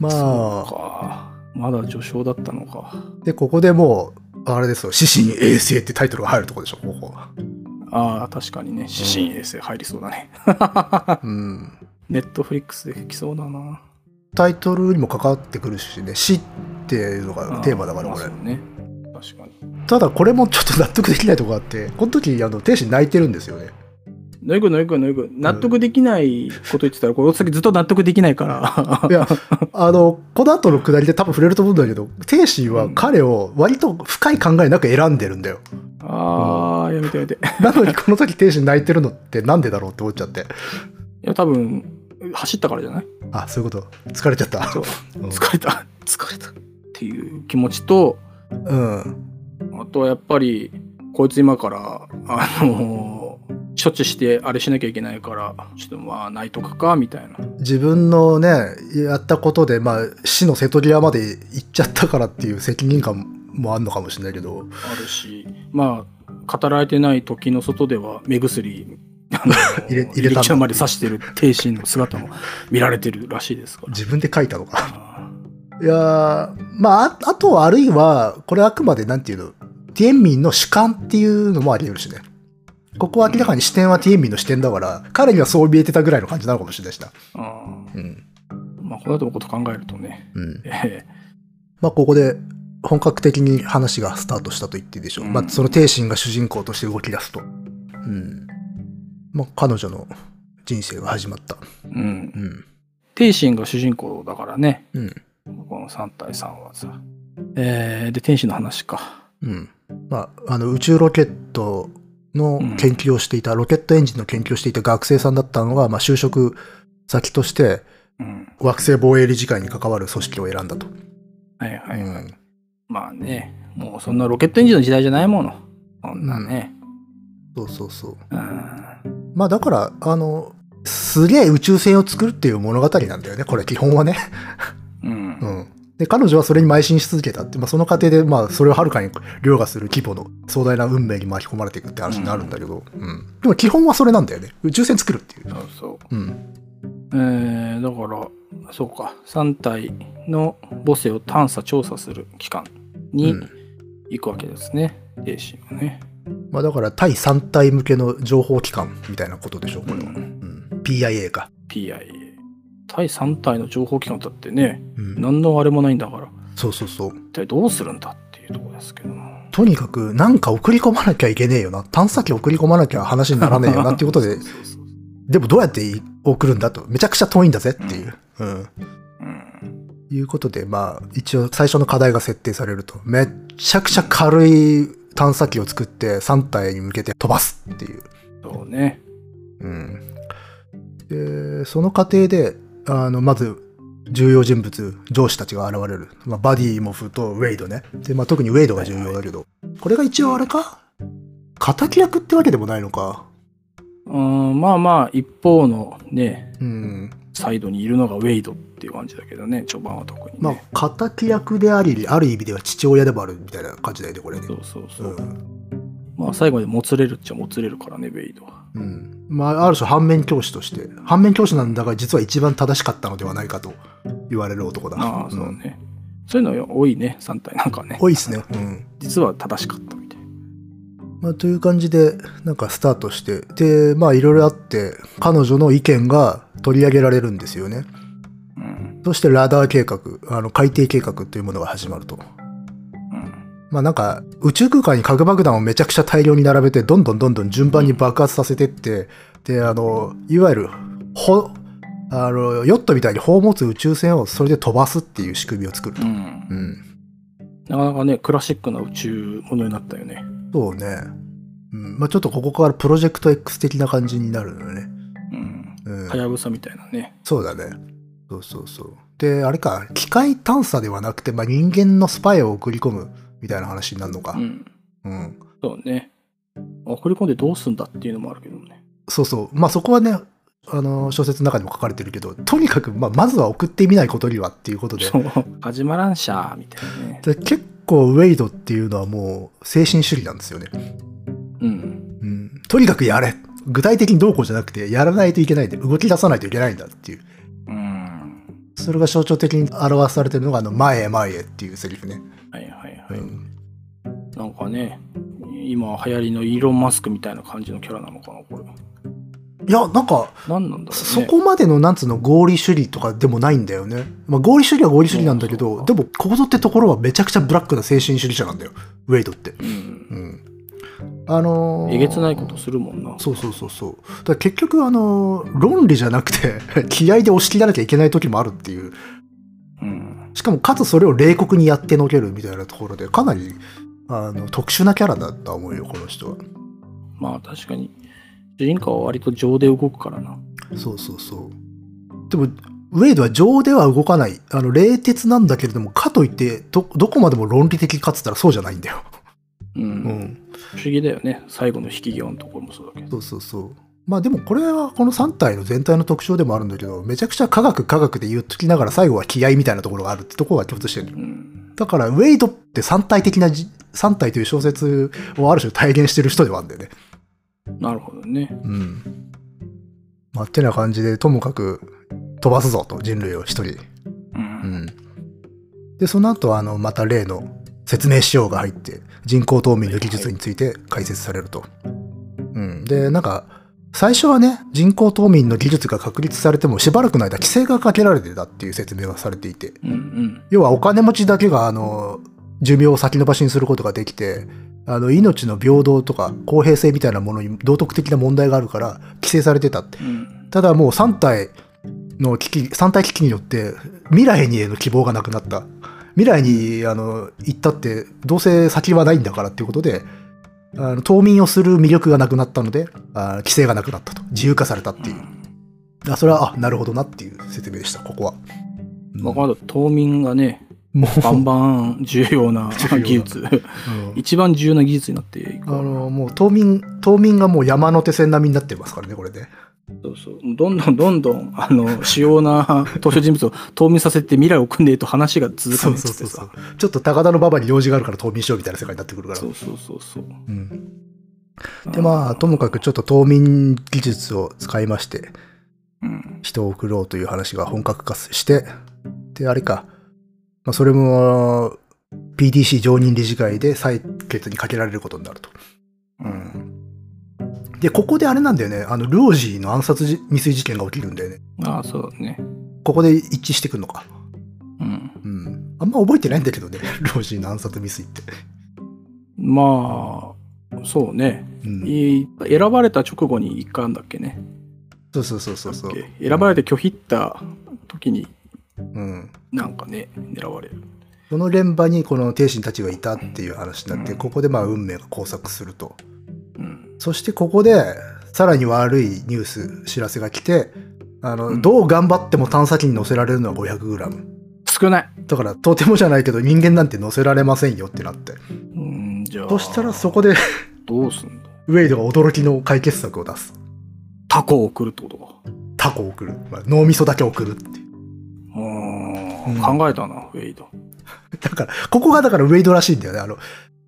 まあ、
か。まだ序章だったのか。
で、ここでもう、あれですよ、死神衛星ってタイトルが入るとこでしょ、ここ。
ああ確かにね。指針衛星入りそうだね。
うん。
ネットフリックスで来そうだな。
タイトルにも関わってくるしね、死っていうのがテーマだから、これ。
ね。確かに。
ただ、これもちょっと納得できないとこがあって、この時、あの、天使泣いてるんですよね。
のいくのいくのいく納得できないこと言ってたら、この先ずっと納得できないから
いや、あの、この後のくだりで多分触れると思うんだけど、天使は彼を割と深い考えなく選んでるんだよ。
ああやめてやめてい
なのにこの時天使泣いてるのってなんでだろうって思っちゃって。
や多分走ったからじゃない？
あ、そういうこと。疲れちゃった。
疲れた疲れたっていう気持ちと
うん。
あとはやっぱりこいつ今からあの処置してあれしなきゃいけないからちょっとまあ泣いとくかみたいな
自分のね、やったことで、まあ、死の瀬戸際まで行っちゃったからっていう責任感もあるのかもしれないけど、
あるしまあ語られてない時の外では目薬
入れ入れた
まで刺してる帝神の姿も見られてるらしいですから。
自分で書いたのか。
あ
いやーまあ、ああとはあるいは、これあくまでなんていうの、ティエンミンの主観っていうのもあり得るしね。ここは明らかに視点はティエンミンの視点だから、彼にはそう見えてたぐらいの感じなのかもしれないしな。
あ
うん。
まあこの後のこと考えるとね、
うん。
え
まあ、ここで本格的に話がスタートしたと言っていいでしょう。
うん
まあ、その帝神が主人公として動き出すと。うん。まあ、彼女の人生が始まった。
えうん
う、ん。
帝神が主人公だからね、
うん。
この3対3はさ。えー、で天使の話か。
うん。まあ、あの、宇宙ロケットの研究をしていた、ロケットエンジンの研究をしていた学生さんだったのが、まあ、就職先として、
うん、
惑星防衛理事会に関わる組織を選んだと。
はいはいはい。
うん
まあね、もうそんなロケットエンジンの時代じゃないもの。そんなね。
そうそうそう。
うん。
まあ、だから、あの、すげえ宇宙船を作るっていう物語なんだよね、これ、基本はね。
うん。
うん。で、彼女はそれに邁進し続けたって、まあ、その過程で、まあ、それをはるかに凌駕する規模の壮大な運命に巻き込まれていくって話になるんだけど、うん。でも基本はそれなんだよね。宇宙船作るっていう。
そうそう。
うん。
えー、だから、そうか、3体の母性を探査、調査する機関に
うん
行くわけですね、帝神はね。
まあ、だから、対3体向けの情報機関みたいなことでしょ、これは。
う
うんん。PIA か。
PIA。対3体の情報機関だってね、
うん。
何のあれもないんだから、
そうそうそう。
一体どうするんだっていうところですけども。
とにかく、なんか送り込まなきゃいけねえよな。探査機送り込まなきゃ話にならねえよなっていうことででもどうやって送るんだと。めちゃくちゃ遠いんだぜっていう。うん。
うん。
いうことで、まあ、一応最初の課題が設定されると。めっちゃくちゃ軽い探査機を作って3体に向けて飛ばすっていう。
そうね。
うん。で、その過程で、あの、まず、重要人物、上司たちが現れる。まあ、バディモフとウェイドね。で、まあ、特にウェイドが重要だけど、これが一応あれか？敵役ってわけでもないのか？
うん、まあまあ、一方のね、
うん。
サイドにいるのがウェイドっていう感じだけどね、序盤は特に
ま
ね。
あ、敵役であり、ある意味では父親でもあるみたいな感じだよね、これね。
そうそうそうう。
ん。
まあ最後までもつれるっちゃもつれるからね、ウェイドは。
うん。まあ、ある種反面教師として、反面教師なんだが実は一番正しかったのではないかと言われる男だ。
ああ、そう
うん
ね。そういうの多いね、3体なんかね。
多いですね。うん。
実は正しかったみたいな。
まあ、という感じで、なんかスタートして、で、まあいろいろあって、彼女の意見が取り上げられるんですよね。
うん。
そしてラダー計画、あの海底計画というものが始まると。
うん。
まあなんか宇宙空間に核爆弾をめちゃくちゃ大量に並べてどんどんどんどん順番に爆発させてってであのいわゆるほあのヨットみたいに砲を持つ宇宙船をそれで飛ばすっていう仕組みを作ると。
うん。
うん。
なかなかね、クラシックな宇宙ものになったよね。
そうね。うん。まあちょっとここからプロジェクト X 的な感じになるのよね。
は。やぶさみたいなね。
そうだね。そうそうそう。で、あれか、機械探査ではなくて、まあ人間のスパイを送り込むみたいな話になるのか
う。ん。
うん。
そうね。送り込んでどうすんだっていうのもあるけどね。
そうそう。まあそこはね、あの、小説の中にも書かれてるけど、とにかく、まあ、まずは送ってみないことにはっていうことで。
そう。始まらんしゃーみたいなね。
で結構、ウェイドっていうのはもう、精神主義なんですよね。
うん。
うん。とにかくやれ。具体的にどうこうじゃなくて、やらないといけないんで、動き出さないといけないんだっていう。
うん。
それが象徴的に表されてるのが、あの、前へ前へっていうセリフね。
はいはいはい。
うん。
なんかね、今流行りのイーロン・マスクみたいな感じのキャラなのかな、これ。
いや、なんか、
何なんだろうね。
そこまでの、なんつうの、合理主義とかでもないんだよね。まあ、合理主義は合理主義なんだけど、でも、ここぞってところはめちゃくちゃブラックな精神主義者なんだよ。ウェイドって。
うん。
うん。あのー
えげつないことするもんな。
そうそうそうそう。だ結局、あのー論理じゃなくて、気合で押し切らなきゃいけない時もあるっていう。
うん。
しかも、かつそれを冷酷にやってのけるみたいなところで、かなり、あの、特殊なキャラだとは思うよ、この人は。
まあ確かに、主人公は割と情で動くからな。
そうそうそう。でも、ウェイドは情では動かない。あの、冷徹なんだけれども、かといって、ど、どこまでも論理的かっつったらそうじゃないんだよ。
うん。
うん。
不思議だよね。最後の引き際のところもそうだけど。
そうそうそう。まあでもこれはこの3体の全体の特徴でもあるんだけど、めちゃくちゃ科学科学で言っときながら最後は気合みたいなところがあるってところが共通してる。
うん。
だから、ウェイドって3体的なじ、3体という小説をある種体現してる人ではあるんだよね。
なるほどね。
うん。まあ、ってな感じで、ともかく飛ばすぞと、人類を一人。
う。
うんん。で、その後、あの、また例の説明しようが入って、人工冬眠の技術について解説されると。うん。で、なんか、最初はね、人工冬眠の技術が確立されてもしばらくの間規制がかけられてたっていう説明がされていて、
うんうん。
要はお金持ちだけが、あの、寿命を先延ばしにすることができて、あの、命の平等とか公平性みたいなものに道徳的な問題があるから規制されてたって。
うん。
ただもう3体の危機、3体危機によって未来にへの希望がなくなった。未来に、あの、行ったって、どうせ先はないんだからっていうことで、あの冬眠をする魅力がなくなったので、あ規制がなくなったと。自由化されたっていう。あそれは、あ、なるほどなっていう説明でした、ここは。うん
まあ、まだ冬眠がね、
もう、
バンバン重要な 技術。
うん
一番重要な技術になっていく
あの、もう冬眠、冬眠がもう山手線並みになってますからね、これね。
そうそう。どんどんどんどん、あの、主要な登場人物を冬眠させて未来を組んでいると話が続か
そう
ないっつって
そうそうそう
さ。。
ちょっと高田の馬場に用事があるから冬眠しようみたいな世界になってくるから。
そうそうそうそう。
うん。で、まあ、ともかくちょっと冬眠技術を使いまして、
うん。
人を送ろうという話が本格化して、で、あれか、まあ、それも、PDC 常任理事会で採決にかけられることになると。
うん。
で、ここであれなんだよね、あの、ルオジーの暗殺じ未遂事件が起きるんだよね。
ああ、そうだね。
ここで一致してくるのか。
うん。
うん。あんま覚えてないんだけどね、ルオジーの暗殺未遂って。
まあ、そうね。
うん。
い選ばれた直後に一回あんだっけね。
そうそうそうそうそう。
選ばれて拒否った時に
うん。
なんかね、狙われる。
その現場にこの帝神たちがいたっていう話になって、
うん
ここでまあ運命が交錯すると。
うん。
そしてここで、さらに悪いニュース、知らせが来て、あの、
うん
どう頑張っても探査機に乗せられるのは 500g。
少ない。
だから、とてもじゃないけど人間なんて乗せられませんよってなって。
うん、じゃあ。
そしたらそこで、
どうすんだ？
ウェイドが驚きの解決策を出す。
タコを送るってことか。
タコを送る。まあ脳みそだけ送るっていう。ん。
考えたな、ウェイド。
だから、ここがだからウェイドらしいんだよね。あの、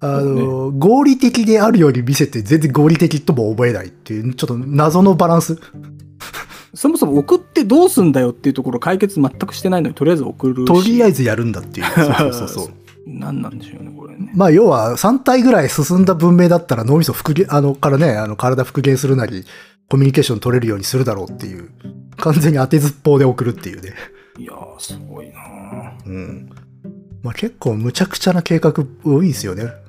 あの、合理的であるように見せて全然合理的とも思えないっていう、ちょっと謎のバランス。
そもそも送ってどうすんだよっていうところ解決全くしてないのにとりあえず送るし
とりあえずやるんだっていう。そうそうそうそう。
何なんでしょうねこれね
まあ要は3体ぐらい進んだ文明だったら脳みそ復元、あの、からね、あの体復元するなり、コミュニケーション取れるようにするだろうっていう。完全に当てずっぽうで送るっていうね。
いやーすごいな
うん。まあ結構無茶苦茶な計画多いですよね。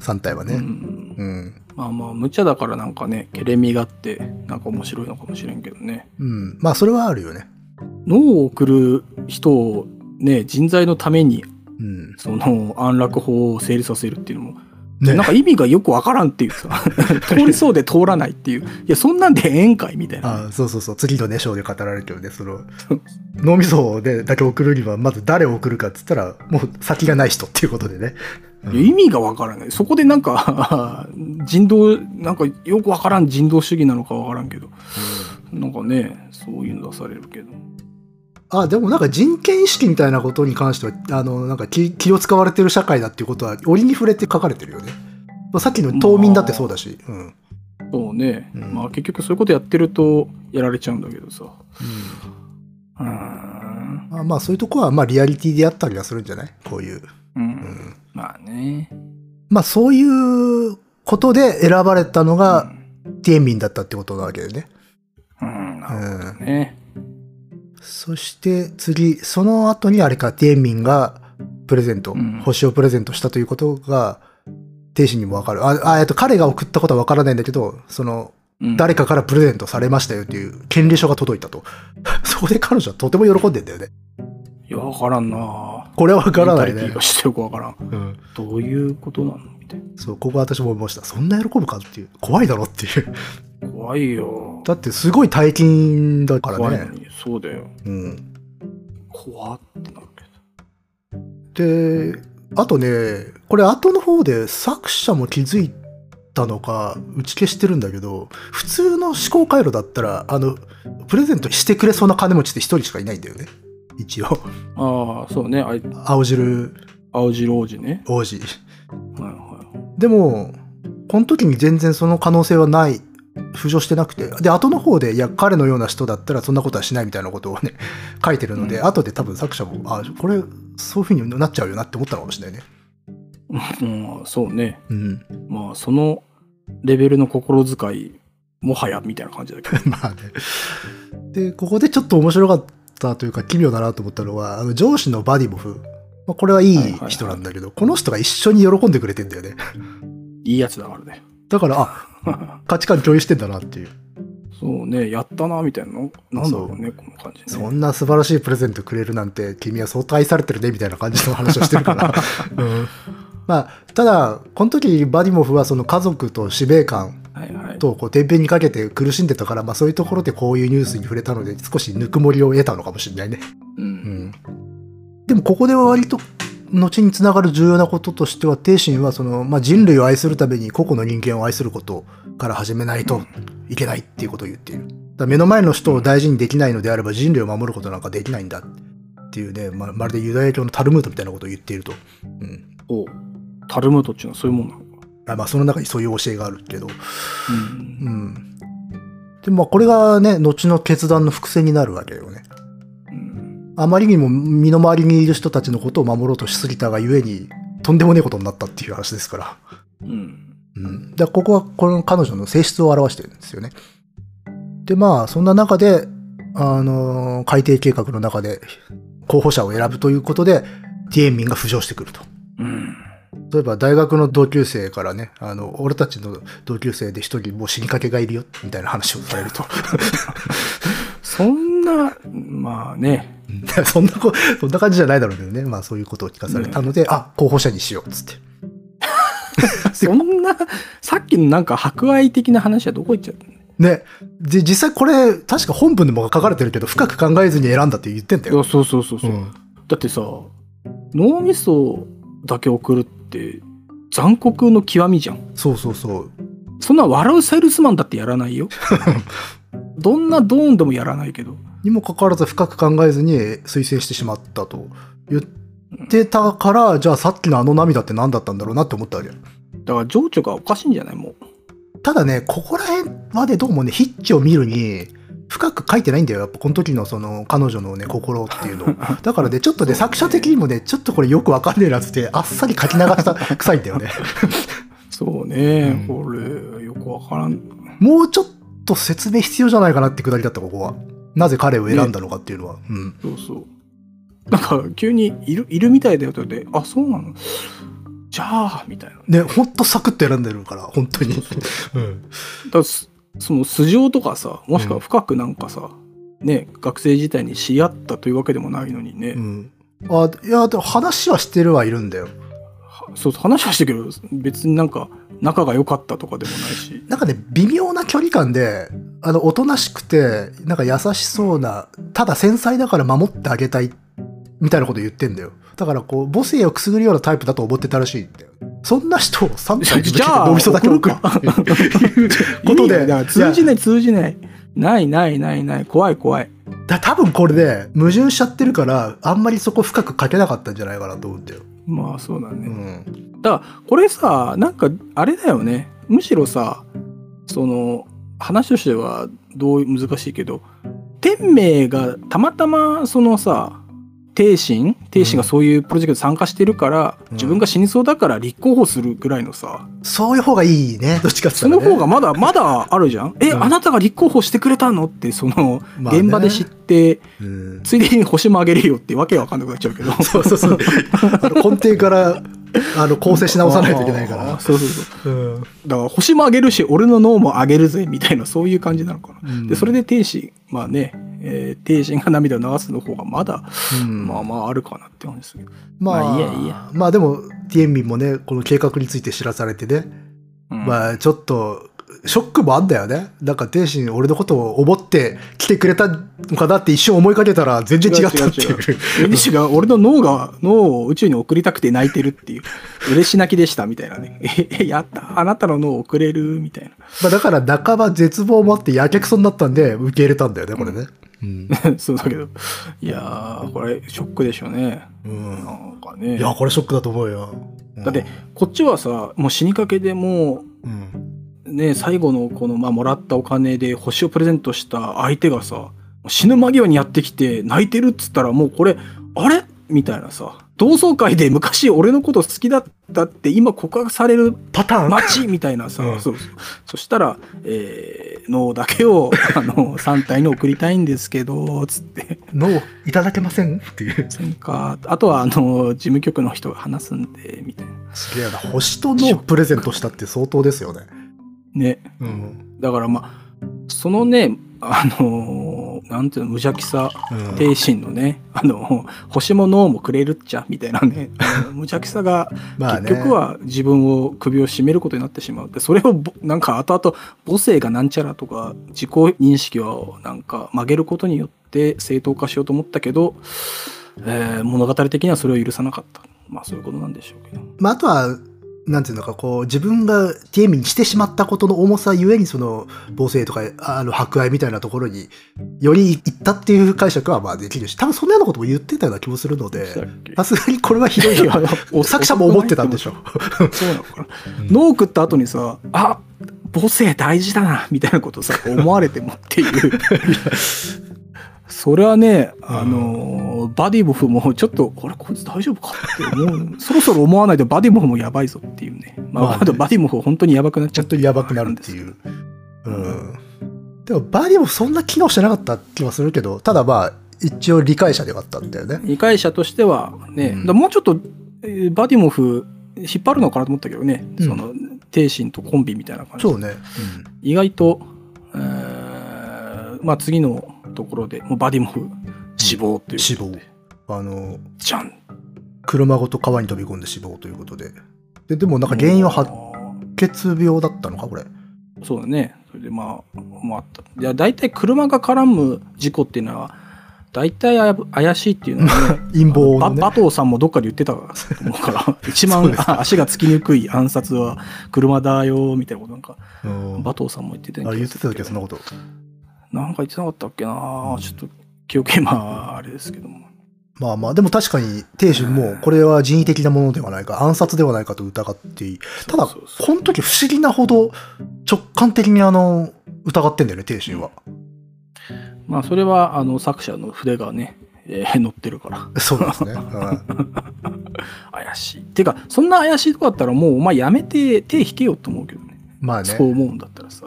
3体はね。
ん
うん。
まあまあ無茶だからなんかねけれみがあってなんか面白いのかもしれんけどね
うん。まあそれはあるよね。
脳を送る人をね人材のために
うん。
その安楽法を成立させるっていうのも、
ね
なんか意味がよくわからんっていうさ 通りそうで通らないっていういやそんなんでええんかいみたいな
あそうそうそう。次のね、章で語られるけどね、その、脳みそをね、だけ送るには、まず誰を送るかって言ったら、もう先がない人っていうことでね。
意味がわからない。そこでなんか 人道なんかよくわからん人道主義なのかわからんけど。なんかねそういうの出されるけど。
あ、でもなんか人権意識みたいなことに関しては、あの、なんか気気を使われてる社会だっていうことは、折に触れて書かれてるよね。まあさっきの島民だってそうだし。うん。
そうね、
うん。
まあ結局そういうことやってるとやられちゃうんだけどさ。うーん。
まあ、まあそういうとこは、まあリアリティであったりはするんじゃない？こういう。
うん、
うん。
まあね
まあそういうことで選ばれたのが、ティエンミンだったってことなわけでね。
うん、うん、なるほど
うん。
ね
そして次、その後にあれか、ティエンミンがプレゼント、
うん
星をプレゼントしたということが、兵士にもわかる。あ、あえっと、彼が送ったことはわからないんだけど、その、
うん
誰かからプレゼントされましたよっていう権利書が届いたと。そこで彼女はとても喜んでんだよね。
いやわからんな
これはわからないね
が。してよくわからん
うん。
どういうことなの？みたい
そう、ここは私も思いました。そんな喜ぶかっていう。怖いだろっていう。
な怖いよ
だってすごい大金だからね。
そうだよ
うん。
怖ってなるけど
で、あとね、これ後の方で作者も気づいたのか、打ち消してるんだけど、普通の思考回路だったら、あの、プレゼントしてくれそうな金持ちって一人しかいないんだよね。一応。
ああそうねあい
青汁
青白王子ね
王子。
はいは
でも、この時に全然その可能性はない、浮上してなくて。で、後の方で、いや、彼のような人だったらそんなことはしないみたいなことをね、書いてるので、
うん
後で多分作者も、あ、これ、そういう風になっちゃうよなって思ったのかもしれないね。
いうんそうね
うん。
まあそのレベルの心遣いもはやみたいな感じだけど
まあね。で、ここでちょっと面白かったというか奇妙だなと思ったのは、あの上司のバディモフ。まあ、これはいい人なんだけど、この人が一緒に喜んでくれてんだよね。
いいやつだからね
だから、あ、価値観共有してんだなっていう。
そうねやったなみたいなのなんだろうねこの感じね
そんな素晴らしいプレゼントくれるなんて、君は相当愛されてるね、みたいな感じの話をしてるから。うん、まあ、ただ、この時、バディモフはその家族と使命感
はいはい
と、こう、天秤にかけて苦しんでたから、まあそういうところでこういうニュースに触れたので、少しぬくもりを得たのかもしれないね。
う
うんん。でも、ここでは割と、後につながる重要なこととしては、帝神はその、まあ、人類を愛するために個々の人間を愛することから始めないといけないっていうことを言っている。だ目の前の人を大事にできないのであれば人類を守ることなんかできないんだっていうね、ままるでユダヤ教のタルムートみたいなことを言っていると。うん。
おタルムートっていうのはそういうもんなの？か
あまあ、その中にそういう教えがあるけど。
うん
うん。でも、まあ、これがね、後の決断の伏線になるわけよね。
うん
あまりにも身の回りにいる人たちのことを守ろうとしすぎたがゆえに、とんでもねえことになったっていう話ですから。
うん
うん。だからここはこの彼女の性質を表してるんですよね。で、まあ、そんな中で、あのー海底計画の中で候補者を選ぶということで、ティエンミンが浮上してくると。
うん
例えば大学の同級生からね、あの、俺たちの同級生で一人もう死にかけがいるよ、みたいな話をされると。
そんなまあね
そんなこ、そんな感じじゃないだろうけどね。まあそういうことを聞かされたので、あ、候補者にしよう、つって。
そんなさっきのなんか博愛的な話はどこ行っちゃったの？
ね。で、実際これ、確か本文でも書かれてるけど、深く考えずに選んだって言ってんだよ。
そうそうそうそう、
うん
だってさ脳みそだけ送るって残酷の極みじゃん
そうそうそう。
そんな笑うセールスマンだってやらないよ どんなドーンでもやらないけど
にもかかわらず深く考えずに推薦してしまったと言ってたから、じゃあさっきのあの涙って何だったんだろうなって思ったわけ。
だから情緒がおかしいんじゃない？もう。
ただね、ここら辺はね、どうもね、ヒッチを見るに、深く書いてないんだよ。やっぱこの時のその彼女のね、心っていうのを。だからね、ちょっとね、作者的にもね、ちょっとこれよくわかんねえなって、あっさり書き流した臭いんだよね。
そうね、
うん
これ、よくわからん。
もうちょっと説明必要じゃないかなってくだりだった、ここは。なぜ彼を選んだのかっていうのは。うん。
そうそう。なんか、急にいる、いるみたいだよって言って、あ、そうなの？じゃあ、みたいな。
ね、ほんとサクッと選んでるから、本当に。うん。
だからすその素性とかさ、もしくは深くなんかさ、ね、学生時代に知り合ったというわけでもないのにね、
うん。あ、いや、でも話はしてるはいるんだよ。
はそうそう話はしてるけど、別になんか仲が良かったとかでもないし、
なんかね、微妙な距離感で、あの、おとなしくて、なんか優しそうな、ただ繊細だから守ってあげたい、みたいなこと言ってんだよ。だからこう、母性をくすぐるようなタイプだと思ってたらしいんだよ。そんな人を3体
じゃあ
脳みそだけ送る
送る
っていうことで
通じない通じない。ないないないない。怖い怖い。
だ多分これで矛盾しちゃってるから、あんまりそこ深く書けなかったんじゃないかなと思うんだよ。
まあそうだね。
うん。
だからこれさなんかあれだよねむしろさその話としてはどう難しいけど天明がたまたまそのさ帝神？帝神がそういうプロジェクトに参加してるから、
うん
自分が死にそうだから立候補するぐらいのさ
そういう方がいいね。どっちかってね。
の方がまだまだあるじゃん え、
うん
あなたが立候補してくれたの？ってその
まあね
現場で知って、
うん。
ついでに星もあげるよってわけわかんなくなっちゃうけど
そうそうそう。根底から、あの、構成し直さないといけないから。
そうそうそう
うん。
だから星もあげるし俺の脳もあげるぜみたいなそういう感じなのかな、
うん
でそれで天使まあね、えー、天使が涙を流すの方がまだ、
うん
まあまああるかなって感じですけど
まあ、
まあいいやいいや
まあでも、ティエンミンもね、この計画について知らされてね、
うん
まあちょっと、ショックもあんだよね。なんか天心俺のことを思って来てくれたのかなって一瞬思いかけたら全然違ったっていう。
天使が俺の脳が脳を宇宙に送りたくて泣いてるっていう嬉し泣きでしたみたいなねえやったあなたの脳を送れるみたい
まあだから半ば絶望もあってやけくそになったんで受け入れたんだよね、これね。うん。
な そうだけど。いやーこれショックでしょうね。
うん。
なんかね。
いや、これショックだと思うよ。
だってこっちはさもう死にかけでもう
うん。
ね、最後のこの、まあ、もらったお金で星をプレゼントした相手がさ死ぬ間際にやってきて泣いてるっつったらもうこれあれ？みたいなさ同窓会で昔俺のこと好きだったって今告白される
パターン
街みたいなさ、
うん
そうそうそしたら、えー脳だけを あの3体に送りたいんですけどつって
のいただけませんっていう。
かあとはあの事務局の人が話すんでみたいな
すげえな。星とのプレゼントしたって相当ですよね。
ね
うん。
だからまあそのねあのなんていうの無邪気さ
うん。
帝神のね あの星も脳もくれるっちゃみたいなね。無邪気さが結局は自分を首を絞めることになってしまう。でそれをぼなんか後々母性がなんちゃらとか自己認識をなんか曲げることによって正当化しようと思ったけど、えー物語的にはそれを許さなかった。まあそういうことなんでしょうけど。
まあ、あとは、なんていうのか、こう、自分がティエミにしてしまったことの重さゆえに、その、母性とか、あの、博愛みたいなところに、より行ったっていう解釈は、まあ、できるし、多分そんなようなことも言ってたような気もするので、さすがにこれはひどいな。作者も思ってたんでしょ。
そうなのかな。脳食った後にさ、あ母性大事だな、みたいなことさ、思われてもっていう。それはね、あのーバディボフもちょっと、あれ、こいつ大丈夫かって思う。そろそろ思わないとバディボフもやばいぞっていうね。まあ、
まあ
バディボフ本当にやばくなっちゃって
ちょっとやばくなるっていう。うん。でも、バディもそんな機能してなかった気はするけど、ただまあ、一応理解者ではあったんだよね。
理解者としてはね、
うん
だもうちょっと、えーバディモフ引っ張るのかなと思ったけどね、
うん
その、帝神とコンビみたいな感じで
そうね。
意外と、えーまあ次のところでもうバディモフ死亡という
死亡。あの、
じゃん
車ごと川に飛び込んで死亡ということで。で、でもなんか原因は白血病だったのか、これ。
そうだねそれでまあもあったいや大体車が絡む事故っていうのは大体あや怪しいっていうのはね
陰謀のね。
ババトーさんもどっかで言ってたから 一番足がつきにくい暗殺は車だよみたいなことなんか
うん
バトーさんも言ってたよ
あ言ってたっけ、そんなこと。
なんか言ってなかったっけなちょっと記憶今あれですけども
まあまあ、でも確かに、亭主も、これは人為的なものではないか、暗殺ではないかと疑っていい。ただ、この時不思議なほど直感的にあの、疑ってんだよね、亭主は。
まあそれはあの作者の筆がね、えー載ってるから
そうですね。うん
怪しい。てかそんな怪しいとこだったらもうお前やめて手引けよと思うけどね。
まあね
そう。思うんだったらさ。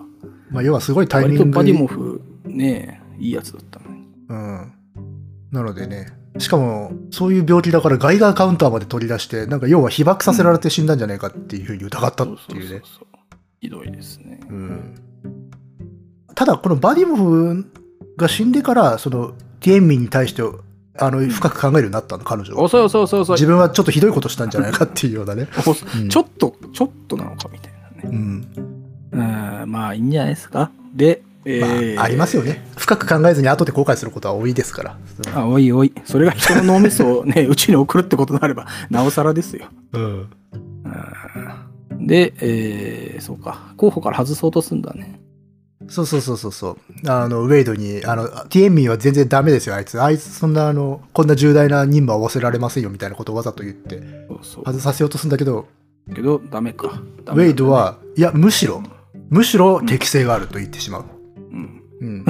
まあ、要はすごいタイミング
バディモフねいいやつだったのに。
うん。なのでね、しかも、そういう病気だからガイガーカウンターまで取り出して、なんか要は被爆させられて死んだんじゃないかっていうふうに疑ったっていうね。
そうそうそうそうひどいですね。
うんただ、このバディモフが死んでから、その、ティエンミンに対して、あの、深く考えるようになったの、彼女は。
遅い遅い遅い遅い
自分はちょっとひどいことしたんじゃないかっていうようなね。うん
ちょっとちょっとなのかみたいなね。
うん。
うんまあいいんじゃないですか。で、え
ま
ー
あ、ありますよね。深く考えずに後で後悔することは多いですから。
あおいおいそれが人の脳みそをね 宇宙に送るってことになればなおさらですよ。
うん。
うんで、えーそうか候補から外そうとすんだね。
そうそうそうそうそう。あの、ウェイドに、あの、ティエンミンは全然ダメですよ、あいつ。あいつ、そんな、あの、こんな重大な任務は負わせられませんよ、みたいなことをわざと言って、外させようとするんだけど、
けどダメか。ダ
ウ
メ
ェイドは、いや、むしろ、むしろ適性があると言ってしまう。
うん
うん。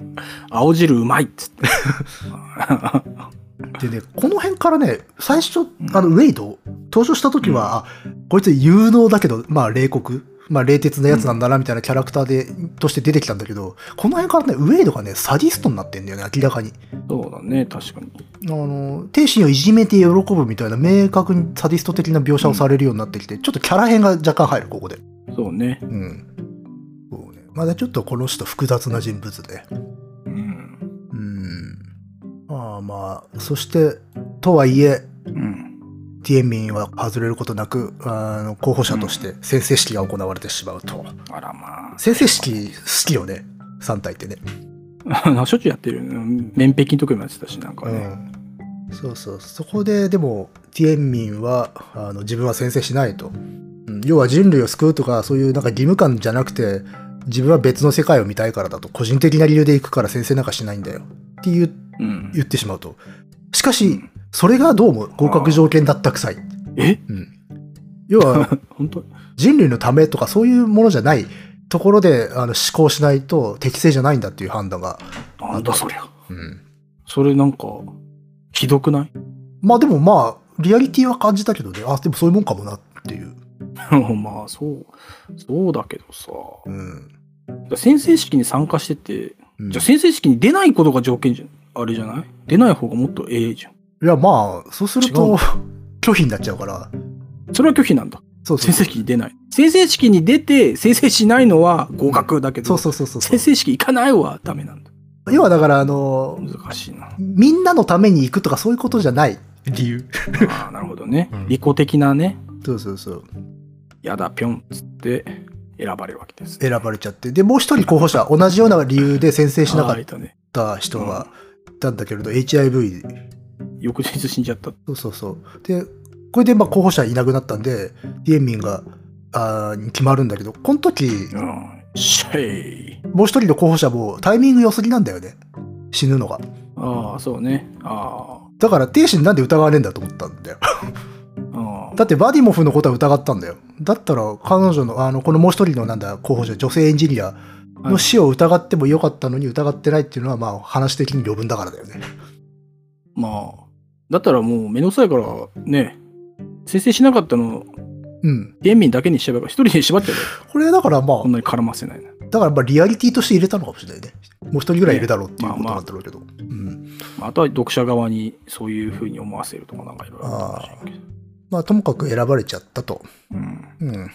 青汁うまいっつって。
でね、この辺からね、最初、あの、ウェイド、登場した時は、あこいつ有能だけど、まあ、冷酷。まあ、冷徹なやつなんだな、みたいなキャラクターで、として出てきたんだけど、この辺からね、ウェイドがね、サディストになってんだよね、明らかに。
そうだね確かに。
あの、精神をいじめて喜ぶみたいな明確にサディスト的な描写をされるようになってきて、ちょっとキャラ編が若干入る、ここで。
そうね。
うん。まだちょっとこの人複雑な人物で。
うん。
うん。まあまあ、そして、とはいえ、
うん。
ティエンミンは外れることなく、あの候補者として宣誓式が行われてしまうと。
あらま
宣誓式好きよね、3体ってね。
あ。しょっちゅうやってる。面壁の時もやってたし、なんかね。
うん。そうそう。そこで、でも、ティエンミンは、あの自分は宣誓しないと。うん要は人類を救うとか、そういうなんか義務感じゃなくて、自分は別の世界を見たいからだと、個人的な理由で行くから宣誓なんかしないんだよ。って言う
うん。
言ってしまうと。しかし、それがどうも合格条件だったくさい。
え？
うん。要は、
本当？
人類のためとかそういうものじゃないところであの思考しないと適正じゃないんだっていう判断が。
なんだそりゃ。
うん。
それなんか、ひどくない？
まあでもまあ、リアリティは感じたけどね、あ、でもそういうもんかもなっていう。
まあ、そう、そうだけどさ。
うん。
先生式に参加してて、
うん
じゃあ先生式に出ないことが条件じゃん。あれじゃない？出ない方がもっとええじゃん。
いやまあ、そうすると拒否になっちゃうから。
それは拒否なんだ。
そうそう
先生式に出ない。先生式に出て、先生しないのは合格だけど、
そうそうそうそう
先生式行かないはダメなんだ。
要はだからあの、
難しいな。
みんなのために行くとかそういうことじゃない理由。
ああ、なるほどね
うん。
利己的なね、
そうそうそう。
やだ、ぴょんっつって選ばれるわけです。
選ばれちゃって。で、もう一人候補者、同じような理由で宣誓しなかっ
た
人がいたんだけれど、HIV
翌日死んじゃった。
そうそうそう。で、これでまあ候補者いなくなったんで、ディエンミンが、あ決まるんだけど、この時、
うん。シェイ。
もう一人の候補者もタイミング良すぎなんだよね。死ぬのが。
ああ、そうね。あ
だから、亭主になんで疑われんだと思ったんだよ。
あ。ああ。
だってバディモフのことは疑ったんだよ。だったら、彼女の、あの、このもう一人のなんだ、候補者、女性エンジニアの死を疑ってもよかったのに疑ってないっていうのは、まあ、話的に余分だからだよね。
まあ。だったらもうめんどくさいから、ね、先生しなかったの、
うん。
ゲンミンだけにしちゃえば、一人に縛っちゃえば、
これだからまあ
こん、なに絡ませないな。
だからまあ、リアリティとして入れたのかもしれないね。もう一人ぐらいいるだろうっていうこと
まあまあ
なんだろうけど。うん。
まああとは読者側にそういうふうに思わせるとかなんかいろいろあるかもしれんけど。
まあ、ともかく選ばれちゃったと。
うん。
うん。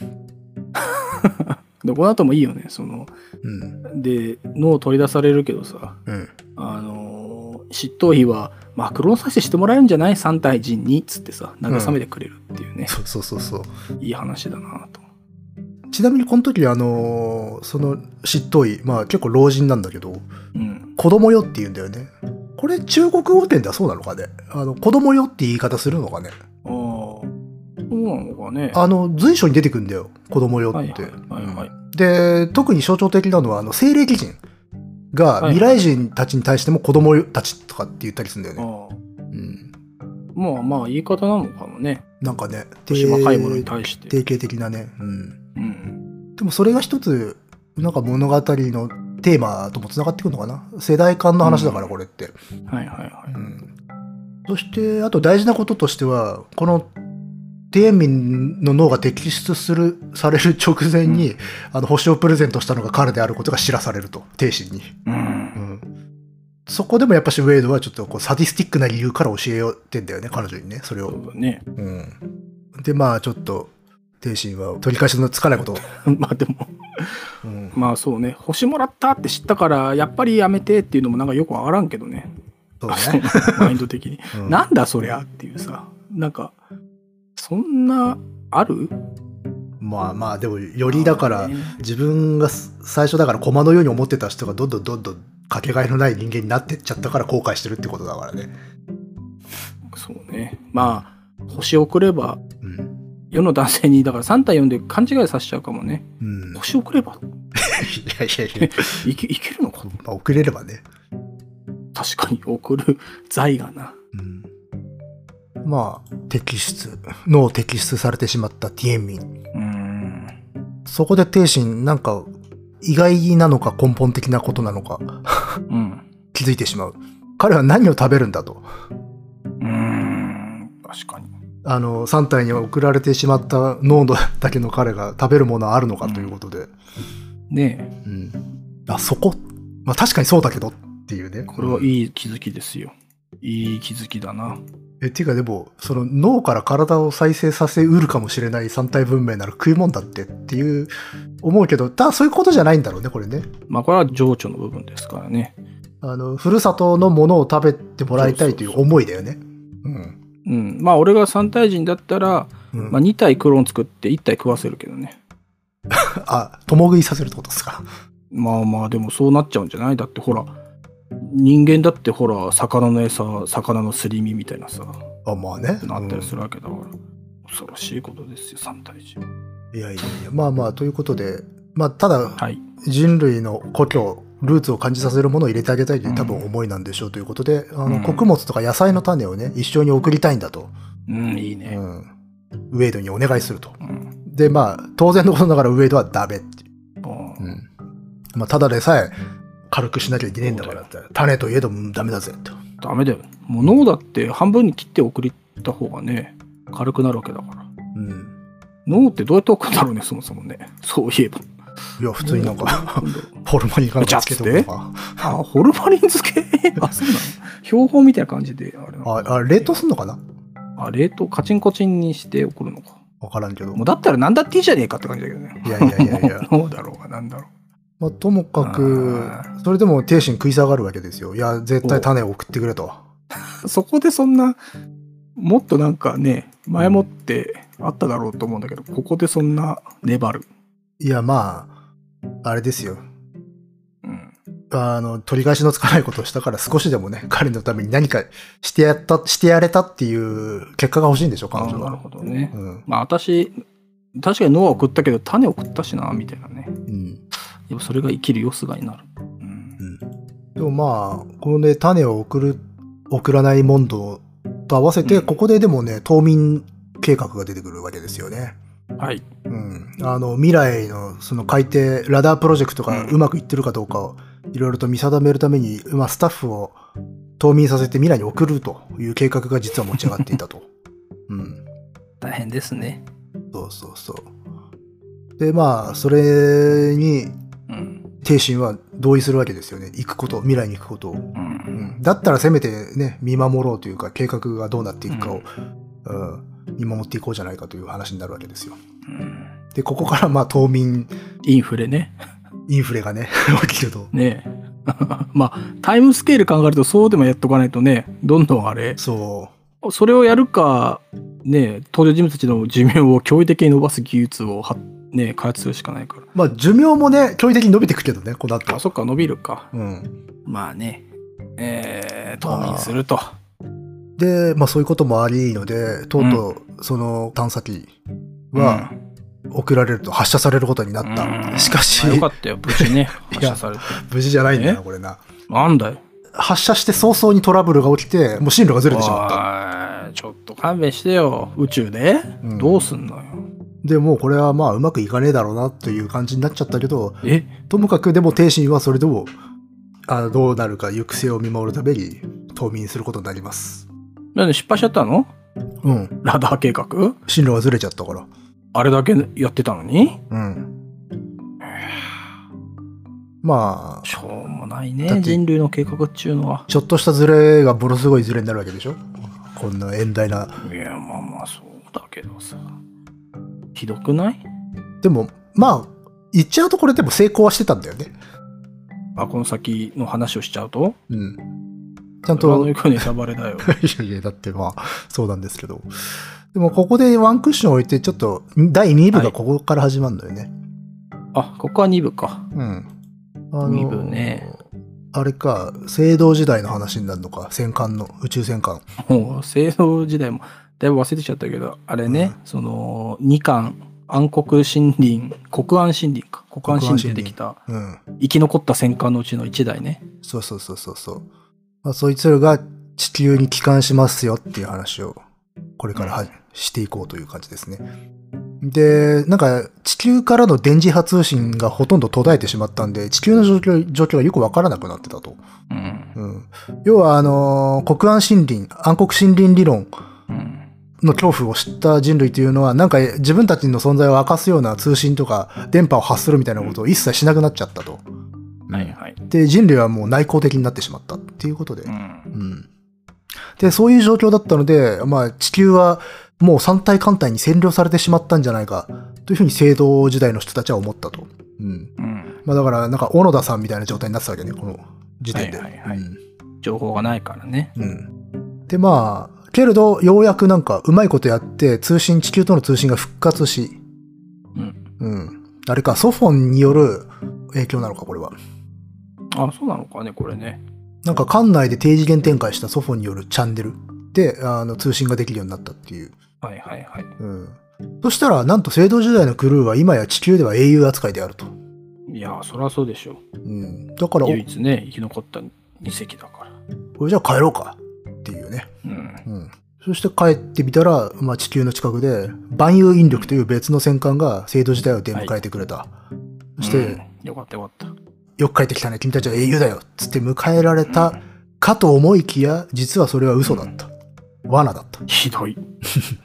で、この後もいいよね。その、
うん。
で、脳を取り出されるけどさ、
うん。
あのー、執刀医は、まあ、クローン再生してもらえるんじゃない ?3 体人に、つってさ、慰めてくれるっていうね、
そうそうそうそう。
いい話だなと。
ちなみにこの時、あのーその執刀医、まあ結構老人なんだけど、
うん。
子供よって言うんだよね。これ中国語圏ではそうなのかね？あの、子供よって言い方するのかね？
ああ、そうなのかね。
あの、随所に出てくんだよ。子供よって。
はいはい
で、特に象徴的なのは、あの、西暦人が
はい
未来人たちに対しても子供たちとかって言ったりするんだよね。うん。
まあまあ言い方なのかもね。
なんかね、
年若いものに対して。
定型的なね。うん。
うん。
でもそれが一つ、なんか物語のテーマともつながってくるのかな世代間の話だから、
うん
これって。
はいはいはい。
うんそして、あと大事なこととしては、この、ティエンミンの脳が摘出する、される直前に、あの、星をプレゼントしたのが彼であることが知らされると、帝心に。
うん
う。ん。そこでもやっぱしウェイドはちょっとこうサディスティックな理由から教えようってんだよね、彼女にね、それを。
そうだね。
うん。で、まあちょっと、帝心は取り返しのつかないことを。
まあでも、
うん。
まあそうね、星もらったって知ったから、やっぱりやめてっていうのもなんかよくわからんけどね。
そう
あ
ね。
マインド的に。
うん
なんだそりゃっていうさ、なんか、そんな、ある？
まあまあ、でも、よりだから、
ね
自分が最初だから駒のように思ってた人がどんどんどんどんかけがえのない人間になってっちゃったから後悔してるってことだからね。
そうね。まあ、星を送れば、
うん。
世の男性に、だから3対4で勘違いさせちゃうかもね。
うん。い
星を送れば？
やいやいや、
いけいけるのか
まあ、遅れればね。
確かに送る財がな。
うん。まあ、摘出、脳を摘出されてしまったティエンミン。
うーん。
そこで帝心、なんか、意外なのか根本的なことなのか
うん。
気づいてしまう。彼は何を食べるんだと。
うーん。確かに。
あの、3体に送られてしまった脳だけの彼が食べるものはあるのかということで。
ね
うん。あ、そこ？まあ確かにそうだけどっていうね。
え、これはいい気づきですよ。いい気づきだな。
え、っていうかでも、その脳から体を再生させうるかもしれない三体文明なら食い物だってっていう思うけど、だそういうことじゃないんだろうね、これね。
まあこれは情緒の部分ですからね。
あの、ふるさとのものを食べてもらいたいという思いだよね。うん。
うん。まあ俺が3体人だったら、
うん
まあ2体クローン作って1体食わせるけどね。
あ、共食いさせるってことですか。
まあまあでもそうなっちゃうんじゃない？だってほら、人間だってほら、魚の餌、魚のすり身みたいなさ、
あ、まあね。
なったりす
る。
るわけだから。恐ろしいことですよ、3体人。
いやいやいや、まあまあ、ということで、まあ、ただ、
はい。
人類の故郷、ルーツを感じさせるものを入れてあげたいという多分思いなんでしょうということで、あの、
うん
穀物とか野菜の種をね、一緒に送りたいんだと、
うん、いいうね。
ん、ウェイドにお願いすると。
うん。
で、まあ、当然のことながらウェイドはダメっていう。
あー
うん。まあ、ただでさえ軽くしなきゃいけねえんだから
そう
種といえどもダメだぜと。
ダメだよ。もう脳だって半分に切って送った方がね、軽くなるわけだから。
うん。
脳ってどうやって送るんだろうね、そもそもね。そういえば。
いや、普通になんか、ホルマリンかなんかつけておくのか。
あ、ホルマリン漬け？あ、そうなの標本みたいな感じで、あれ
あ、あ冷凍すんのかな？
あ、冷凍カチンコチンにして送るのか。
わからんけど。
もうだったら何だっていいじゃねえかって感じだけどね。
いやいやいやいや。
脳だろうが何だろ
まあ、ともかく
あ、
それでも精神食い下がるわけですよ。いや、絶対種を送ってくれと。
う。そこでそんな、もっとなんかね、前もってあっただろうと思うんだけど、ここでそんな粘る。
いや、まあ、あれですよ。
うん。
あの、取り返しのつかないことをしたから少しでもね、彼のために何かしてやった、してやれたっていう結果が欲しいんでしょ、彼女
あなる
は。
ほどね。
うん。
まあ私、確かに脳は送ったけど種を送ったしな、みたいなね。それが生きるよすがになる。うん
うん。でもまあ、このね、種を送る、送らないモンドと合わせて、
うん
ここででもね、冬眠計画が出てくるわけですよね。
はい。
うん。あの、未来のその海底、ラダープロジェクトがうまくいってるかどうかを、いろいろと見定めるために、まあ、スタッフを冬眠させて未来に送るという計画が実は持ち上がっていたと。うん。
大変ですね。
そうそうそう。で、まあ、それに、
うん。
帝心は同意するわけですよね。行くこと、未来に行くことを。
う。
うんん、だったらせめてね、見守ろうというか、計画がどうなっていくかを、うん見守っていこうじゃないかという話になるわけですよ。
うん
で、ここからまあ、冬眠、
インフレね。
インフレがね、起きると。
ねえ。まあ、タイムスケール考えるとそうでもやっとかないとね、どんどんあれ、
そ
それをやるか、ねえ、登場人物たちの寿命を驚異的に伸ばす技術をは、ねえ、開発するしかないから。
う。まあ、寿命もね、驚異的に伸びていくけどね、この後
あ、。そっか、伸びるか。
うん。
まあね、えー、冬眠すると。
で、まあ、そういうこともありので、とうとう、その探査機は送られると、発射されることになっ
うん
た。しかし
まあ、よかったよ、無事ね、発射されて。
無事じゃないんだな、
え？
これな。
なんだよ。
発射して早々にトラブルが起きて、もう進路がずれてしまった。
ちょっと勘弁してよ。宇宙で、
うん
どうすんのよ。
でもうこれはまあうまくいかねえだろうなという感じになっちゃったけど、
え？
ともかくでも帝神はそれでもあどうなるか行く末を見守るために冬眠することになります。
なんで失敗しちゃったの？
うん。
ラダー計画？
進路がずれちゃったから。
あれだけやってたのに？
うん。まあ、
しょうもないね。
だって
人類の計画っちゅうのは。
ちょっとしたズレがものすごいズレになるわけでしょ？こんな遠大な。
いや、まあまあ、そうだけどさ。ひどくない？
でも、まあ、言っちゃうとこれでも成功はしてたんだよね。
あ、この先の話をしちゃうと？
うん。ちゃんと、い
との行くネタバレだよ。
やいや、だってまあ、そうなんですけど。でも、ここでワンクッション置いて、ちょっと、第2部がここから始まるんだよね。
あ、ここは2部か。
うん。あ
二部ね。
あれか、青銅時代の話になるのか、戦艦の、宇宙戦艦。
もう、青銅時代も、だいぶ忘れてちゃったけど、あれね、その、2巻、暗黒森林、国安森林か。国安森林でできた、
うん。
生き残った戦艦のうちの1台ね。
そうそうそうそうそう。まあ、そいつらが地球に帰還しますよっていう話を、これからは、していこうという感じですね。で、なんか、地球からの電磁波通信がほとんど途絶えてしまったんで、地球の状況、状況がよくわからなくなってたと。
うん。
うん。要は、あのー国安森林、暗黒森林理論
うん。
の恐怖を知った人類というのは、なんか自分たちの存在を明かすような通信とか電波を発するみたいなことを一切しなくなっちゃったと。
はいはい。
で、人類はもう内向的になってしまったっていうことで。
うん。
うん。で、そういう状況だったので、まあ地球はもう三体艦隊に占領されてしまったんじゃないかというふうに青銅時代の人たちは思ったと。うん。
うん。
まあだから、なんか小野田さんみたいな状態になってたわけね、この時点で。
はいはいはい
うん
情報がないからね。
うん。で、まあ、けれど、ようやくなんか、うまいことやって、通信、地球との通信が復活し、
うん。
うん。あれか、ソフォンによる影響なのか、これは。
あ、そうなのかね、これね。
なんか、館内で低次元展開したソフォンによるチャンネルで、あの、通信ができるようになったっていう。
はいはいはい。
うん。そしたら、なんと、青銅時代のクルーは今や地球では英雄扱いであると。
いや、そりゃそうでしょ。
うん。だから、お
唯一ね、生き残った2隻だから。
これじゃあ帰ろうか。っていうね。
うん。
うん。そして帰ってみたら、まあ、地球の近くで、万有引力という別の戦艦が青銅時代を出迎えてくれた。そして、
うんよかったよかった。
よく帰ってきたね、君たちは英雄だよつって迎えられたかと思いきや、実はそれは嘘だった。罠だった。
ひどい。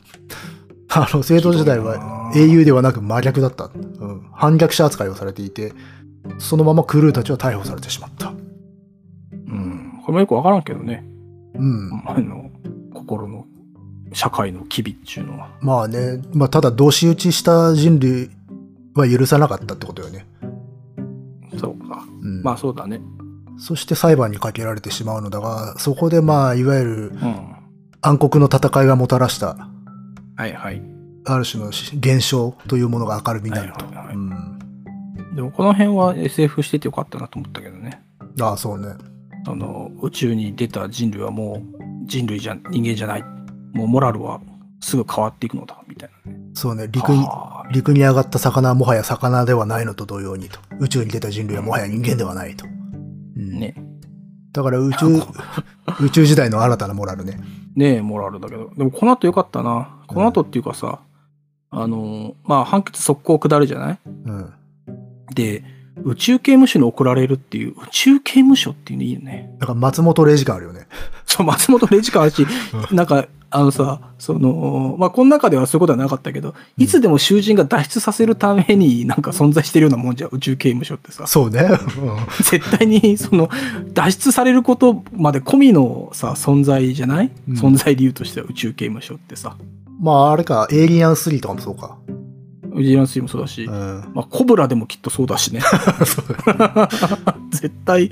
あの、青銅時代は英雄ではなく真逆だった。うん。反逆者扱いをされていて、そのままクルーたちは逮捕されてしまった。
うん。これもよくわからんけどね。
うん。
あの、心の、社会の機微っていうのは。
まあね、まあただ、同士討ちした人類は許さなかったってことよね。
そうか。
うん。
まあそうだね。
そして裁判にかけられてしまうのだが、そこでまあ、いわゆる
うん。
暗黒の戦いがもたらした、
はいはい。
ある種の現象というものが明るみになると。
でもこの辺は SF しててよかったなと思ったけどね。
ああ、そうね。
あの、宇宙に出た人類はもう人類じゃ、人間じゃない。もうモラルはすぐ変わっていくのだ、みたいなね。
そうね、陸に、
はあ
陸に上がった魚はもはや魚ではないのと同様にと。宇宙に出た人類はもはや人間ではないと。うん
ね。
だから宇宙、宇宙時代の新たなモラルね。
ねえ、モラルだけど。でもこの後よかったな。この後っていうかさ、あの、まあ判決速攻下るじゃない？
うん。
で、宇宙刑務所に送られるっていう、宇宙刑務所っていうのいいよね。
だから松本零士感あるよね。
そう、松本零士感あるし、なんか、あのさ、その、まあ、この中ではそういうことはなかったけど、いつでも囚人が脱出させるためになんか存在してるようなもんじゃん、宇宙刑務所ってさ。
そうね。
絶対に、その、脱出されることまで込みのさ、存在じゃない、
うん
存在理由としては宇宙刑務所ってさ。
まあ、あれか、エイリアン3とかもそうか。
ウジランーもそうだし、
うん。
まあ、コブラでもきっとそうだし ね。絶対、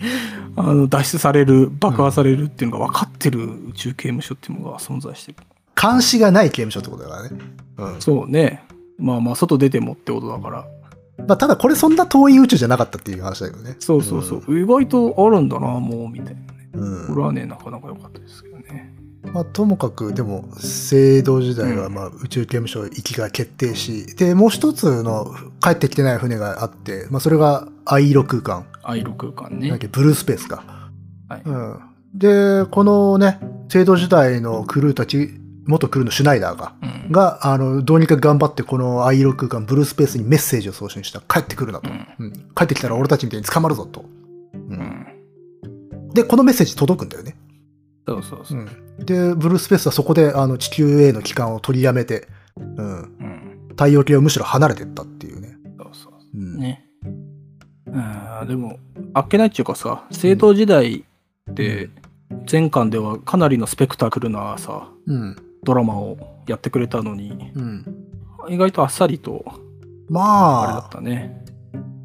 あの、脱出される、爆破されるっていうのが分かってる宇宙刑務所っていうのが存在してる。
監視がない刑務所ってことだからね。うん。
そうね。まあまあ、外出てもってことだから。
まあ、ただこれそんな遠い宇宙じゃなかったっていう話だけどね。
そうそうそう。意外とあるんだな、もう、みたいなね。
うん。
これはね、なかなか良かったですけどね。
まあ、ともかく、でも、青銅時代は
うん
まあ宇宙刑務所行きが決定し、で、もう一つの帰ってきてない船があって、まあ、それが藍色空間。
アイロ空間ね。
け、ブルースペースか。
はい。
うん。で、このね、青銅時代のクルーたち元クルーのシュナイダーが、
うん。
が、あの、どうにか頑張ってこのアイロ空間、ブルースペースにメッセージを送信した。帰ってくるなと。
うん。
うん帰ってきたら俺たちみたいに捕まるぞと。う
うんん。
で、このメッセージ届くんだよね。
そうそうそう。
うんで、ブルースペースはそこであの地球への帰還を取りやめて、うん、
うん。
太陽系をむしろ離れてったっていうね。
そうそう。
うん
ね。うん、でも、あっけないっていうかさ、青銅時代って、前巻ではかなりのスペクタクルなさ、
うん。
ドラマをやってくれたのに、
うん。
意外とあっさりと、あれだ
まあ、
ったね。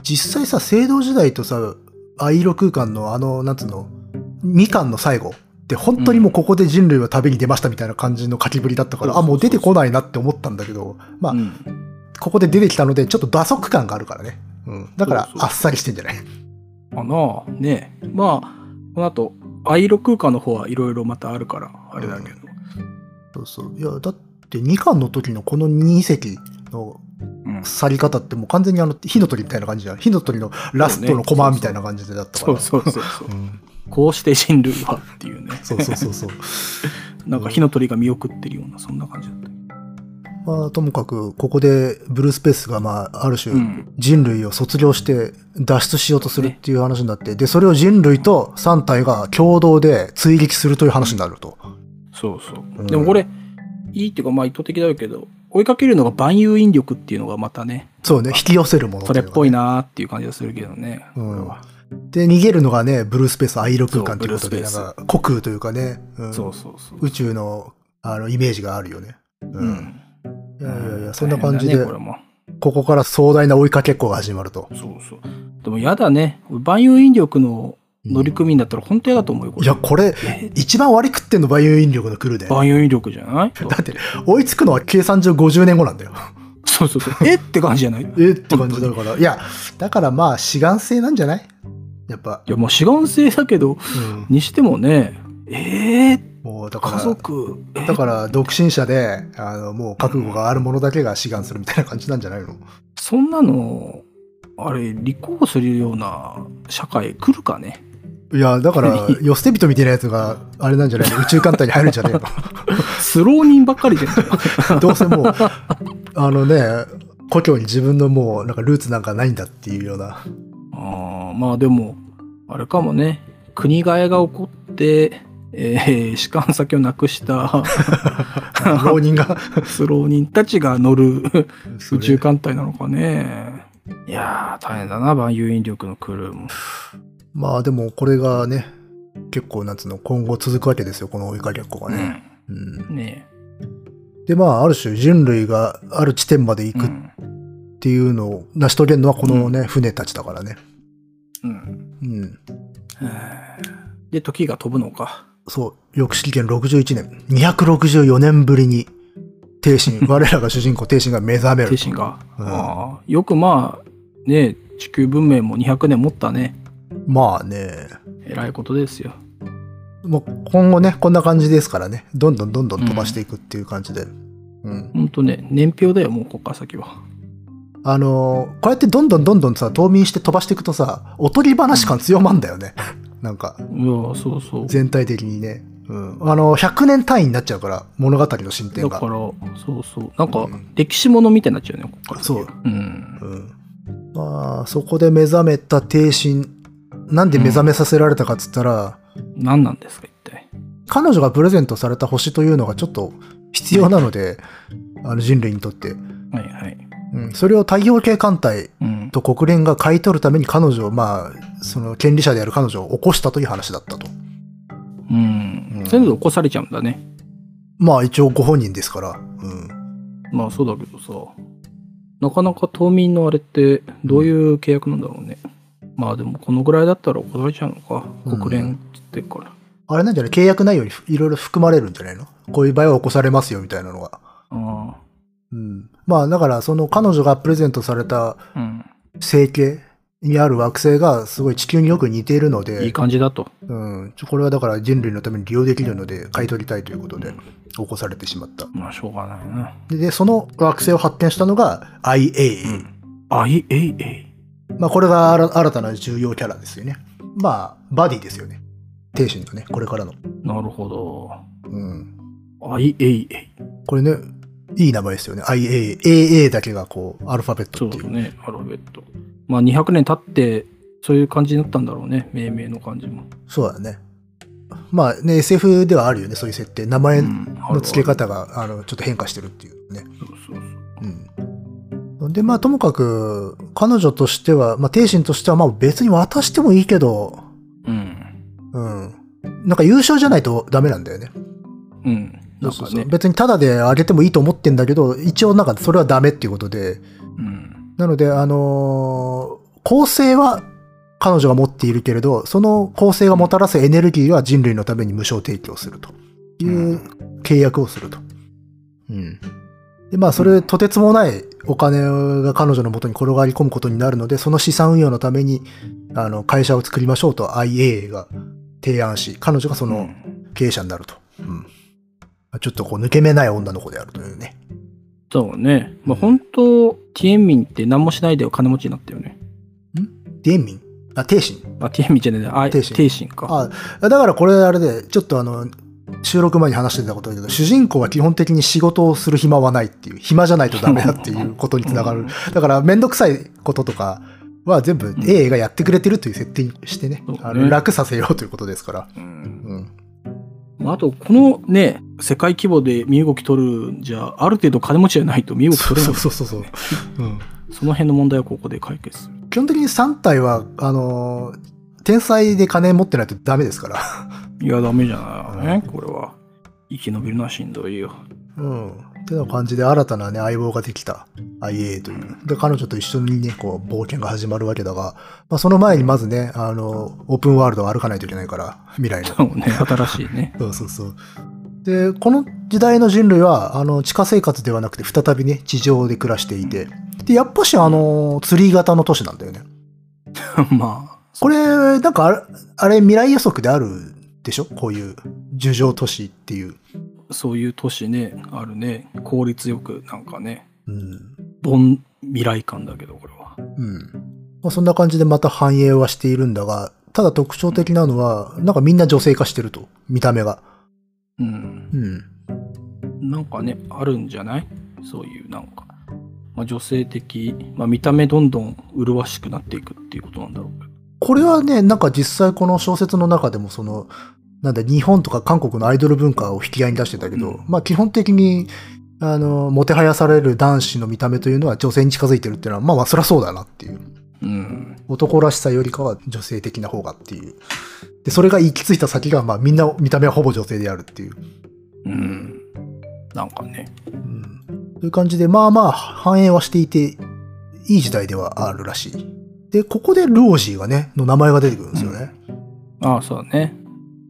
実際さ、青銅時代とさ、アイロ空間のあの、なんつうの、2巻の最後本当にもうここで人類は旅に出ましたみたいな感じの書きぶりだったから、あ、もう出てこないなって思ったんだけど、まあ、
うん。
ここで出てきたので、ちょっと打足感があるからね。うん。だからあっさりしてんじゃない？
かなあねえまあこの後アイロ空間の方はいろいろまたあるからあれだけど、
そうそう。いや、だって2巻の時のこの2隻の
うん
去り方ってもう完全にあの火の鳥みたいな感じじゃん。火の鳥のラストのコマみたいな感じでだったから。
そうそうそうそう
うん
こうして人類はっていうね。
そうそうそうそう。
なんか火の鳥が見送ってるようなそんな感じだった。
まあ、ともかく、ここでブルースペースが、まあ、ある種、
うん。
人類を卒業して脱出しようとするっていう話になって、で、それを人類と3体が共同で追撃するという話になると。
そうそう、
うん。
でもこれいいっていうかまあ意図的だけど追いかけるのが万有引力っていうのがまたね
そうね、引き寄せるもの
それっぽい
な。
なーっていう感じがするけどね、
うんで、逃げるのがね、ブルースペース、アイロ空間ということで、なんか、虚空というかね、うん
そうそうそう
宇宙の、あの、イメージがあるよね。う。
うんん
いやいやいや、そんな感じで
ね、こ
ここから壮大な追いかけっこが始まると。
そうそうでもやだね万有引力の乗組員だったら本当嫌だと思うよ
いや、これ、
え
一番割り食ってんの、バイオ引力のクルーで。
万有引力じゃない？
だって、追いつくのは計算上50年後なんだよ。
そうそうそう。え？って感じじゃないい？
え？って感じだから。いや、だからまあ、志願性なんじゃない？やっぱ。
や、もう志願性だけど、
うん。
にしてもね、えー、
もう、だから、
家族、え
だから、独身者で、あの、もう覚悟がある者だけが志願するみたいな感じなんじゃないの？
そんなの、あれ、立候補するような社会来るかね？
いや、だから、ヨステビトみたいなやつが、あれなんじゃないの？宇宙艦隊に入るんじゃねえの？
スロー人ばっかりじゃん。
どうせもう、あのね、故郷に自分のもう、なんかルーツなんかないんだっていうような。
あーまあでも、あれかもね、国替えが起こって、えー、士官先をなくした
浪人が
スロー人たちが乗る宇宙艦隊なのかね。いやー、大変だな、万有引力のクルーも。
まあでもこれがね、結構なんつうの、今後続くわけですよ、この追いかけっこがね。うん
うん。ね
で、まあある種人類がある地点まで行
え。
くっていうのを成し遂げるのはこのね、船たちだからね。
うん。
うん。
で、時が飛ぶのか。
そう、翌式元61年、264年ぶりに、帝神、我らが主人公帝神が目覚める。
精神が。
うん
あーよくまあ、ねえ地球文明も200年持ったね。
まあね、
えらいことですよ。
もう今後ね、こんな感じですからね、どんどんどんどん飛ばしていくっていう感じで。うん。
ほんとね、年表だよ、もうこっから先は。
あのーこうやってどんどんどんどんさ、冬眠して飛ばしていくとさ、おとぎ話感強まんだよね。なんか、
いや、そうそう。
全体的にね。うん。あの、100年単位になっちゃうから、物語の進展が。
だから、そうそう。なんか
うん、
歴史ものみたいになっちゃうね、こっから。
そう。
うん。
うん。まあ、そこで目覚めた帝神。なんで目覚めさせられたかっつったら、
何なんですか、一体。
彼女がプレゼントされた星というのがちょっと必要なので、あの人類にとって。
はいはい。
うん。それを太陽系艦隊
うん。
と国連が買い取るために彼女を、まあ、その権利者である彼女を起こしたという話だったと。
うん
う。ん
全部起こされちゃうんだね。
まあ一応ご本人ですから。うん。
まあそうだけどさ。なかなか島民のあれってどういう契約なんだろうね。まあでもこのぐらいだったら起こされちゃうのか。
うん
国連って言ってるから。
あれなんじゃない？契約内容にいろいろ含まれるんじゃないの？こういう場合は起こされますよみたいなのが。
あ
うん。まあだからその彼女がプレゼントされた
あ。うん。
星系にある惑星がすごい地球によく似ているので、
いい感じだと。
うん。これはだから人類のために利用できるので買い取りたいということで起こされてしまった。
まあしょうがないな。
で、でその惑星を発見したのが IA。
あ、い、えい、えい。
まあこれが新新たな重要キャラですよね。まあ、バディですよね。帝神のね、これからの。
なるほど。
うん。
IAA。
これね、いい名前ですよね。IA。AA だけがこう、アルファベットっていう。
そうだね、アルファベット。まあ200年経って、そういう感じになったんだろうね、命名の感じも。
そうだね。まあね、SF ではあるよね、そういう設定。名前
うん
の付け方が、あの、ちょっと変化してるっていうね。
そうそうそう。
うん。で、まあ、ともかく、彼女としては、まあ、帝心としては、まあ、別に渡してもいいけど、
うん。
うん。なんか優勝じゃないとダメなんだよね。
うん。なん
そうそう
かね。
別にタダであげてもいいと思ってんだけど、一応なんかそれはダメっていうことで、
うん。
なので、あのー構成は彼女が持っているけれど、その構成がもたらすエネルギーは人類のために無償提供するという契約をすると。うん。で、まあ、それ、とてつもないお金が彼女の元に転がり込むことになるので、その資産運用のために、あの、会社を作りましょうと IA が提案し、彼女がその経営者になると。うん。ちょっとこう、抜け目ない女の子であるというね。
そうね。まあ本当、ティエンミンって何もしないで金持ちになったよね。
ディエンミン？あ、帝心
あ、ティエンミンじゃない、あ、
テイシン
テイシンか。
あ、だからこれあれで、ちょっとあの、収録前に話してたことだけど、主人公は基本的に仕事をする暇はないっていう、暇じゃないとダメだっていうことにつながる。だからめんどくさいこととかは全部 A がやってくれてるという設定にしてね、
そうね
あの楽させようということですから。
うん
うん。
まああと、このね、世界規模で身動き取るんじゃ、ある程度金持ちじゃないと身動き
そう
取れない。
そうそうそう。うん。
その辺の問題をここで解決する。
基本的に3体は、あのー天才で金持ってないとダメですから。
いや、ダメじゃないね、これは。生き延びるのはしんどいよ。
うん。ってな感じで新たなね、相棒ができた IA という。で、彼女と一緒にね、こう、冒険が始まるわけだが、まあ、その前にまずね、あの、オープンワールドを歩かないといけないから、未来の。
そうね、新しいね。
そうそうそう。で、この時代の人類は、あの、地下生活ではなくて、再びね、地上で暮らしていて、で、やっぱし、あの、ツリー型の都市なんだよね。
まあ、
これ、なんかあれ、あれ、未来予測であるでしょ？こういう、樹状都市っていう。
そういう都市ね、あるね。効率よく、なんかね、
うん。
凡未来感だけど、これは。
うん。まあ、そんな感じでまた繁栄はしているんだが、ただ特徴的なのは、なんかみんな女性化してると。見た目が。
うん。
うん。
なんかね、あるんじゃない？そういう、なんか。まあ、女性的、まあ、見た目どんどん麗しくなっていくっていうことなんだろうけど。
これはね、なんか実際この小説の中でもその、なんだ、日本とか韓国のアイドル文化を引き合いに出してたけど、
うん
まあ基本的に、あの、もてはやされる男子の見た目というのは女性に近づいてるっていうのは、まあまあそりゃそうだなっていう。
うん。
男らしさよりかは女性的な方がっていう。で、それが行き着いた先が、まあみんな見た目はほぼ女性であるっていう。
うん。なんかね。
うん。という感じで、まあまあ繁栄はしていて、いい時代ではあるらしい。で、ここでロージーがね、の名前が出てくるんですよね。
ああ、そうだね。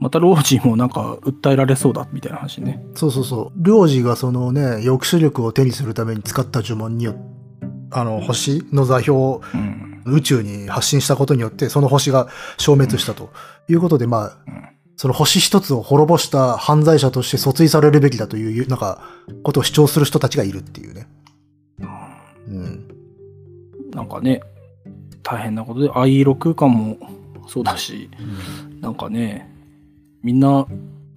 またロージーもなんか訴えられそうだみたいな話ね。
そうそうそう。領事がそのね、抑止力を手にするために使った呪文によって、あの、星の座標を
うん。
宇宙に発信したことによって、その星が消滅したということで、まあ、
うん
その星一つを滅ぼした犯罪者として訴追されるべきだという、なんか、ことを主張する人たちがいるっていうね。うん。
なんかね、大変なことで、藍色空間もそうだし、なんかね、みんな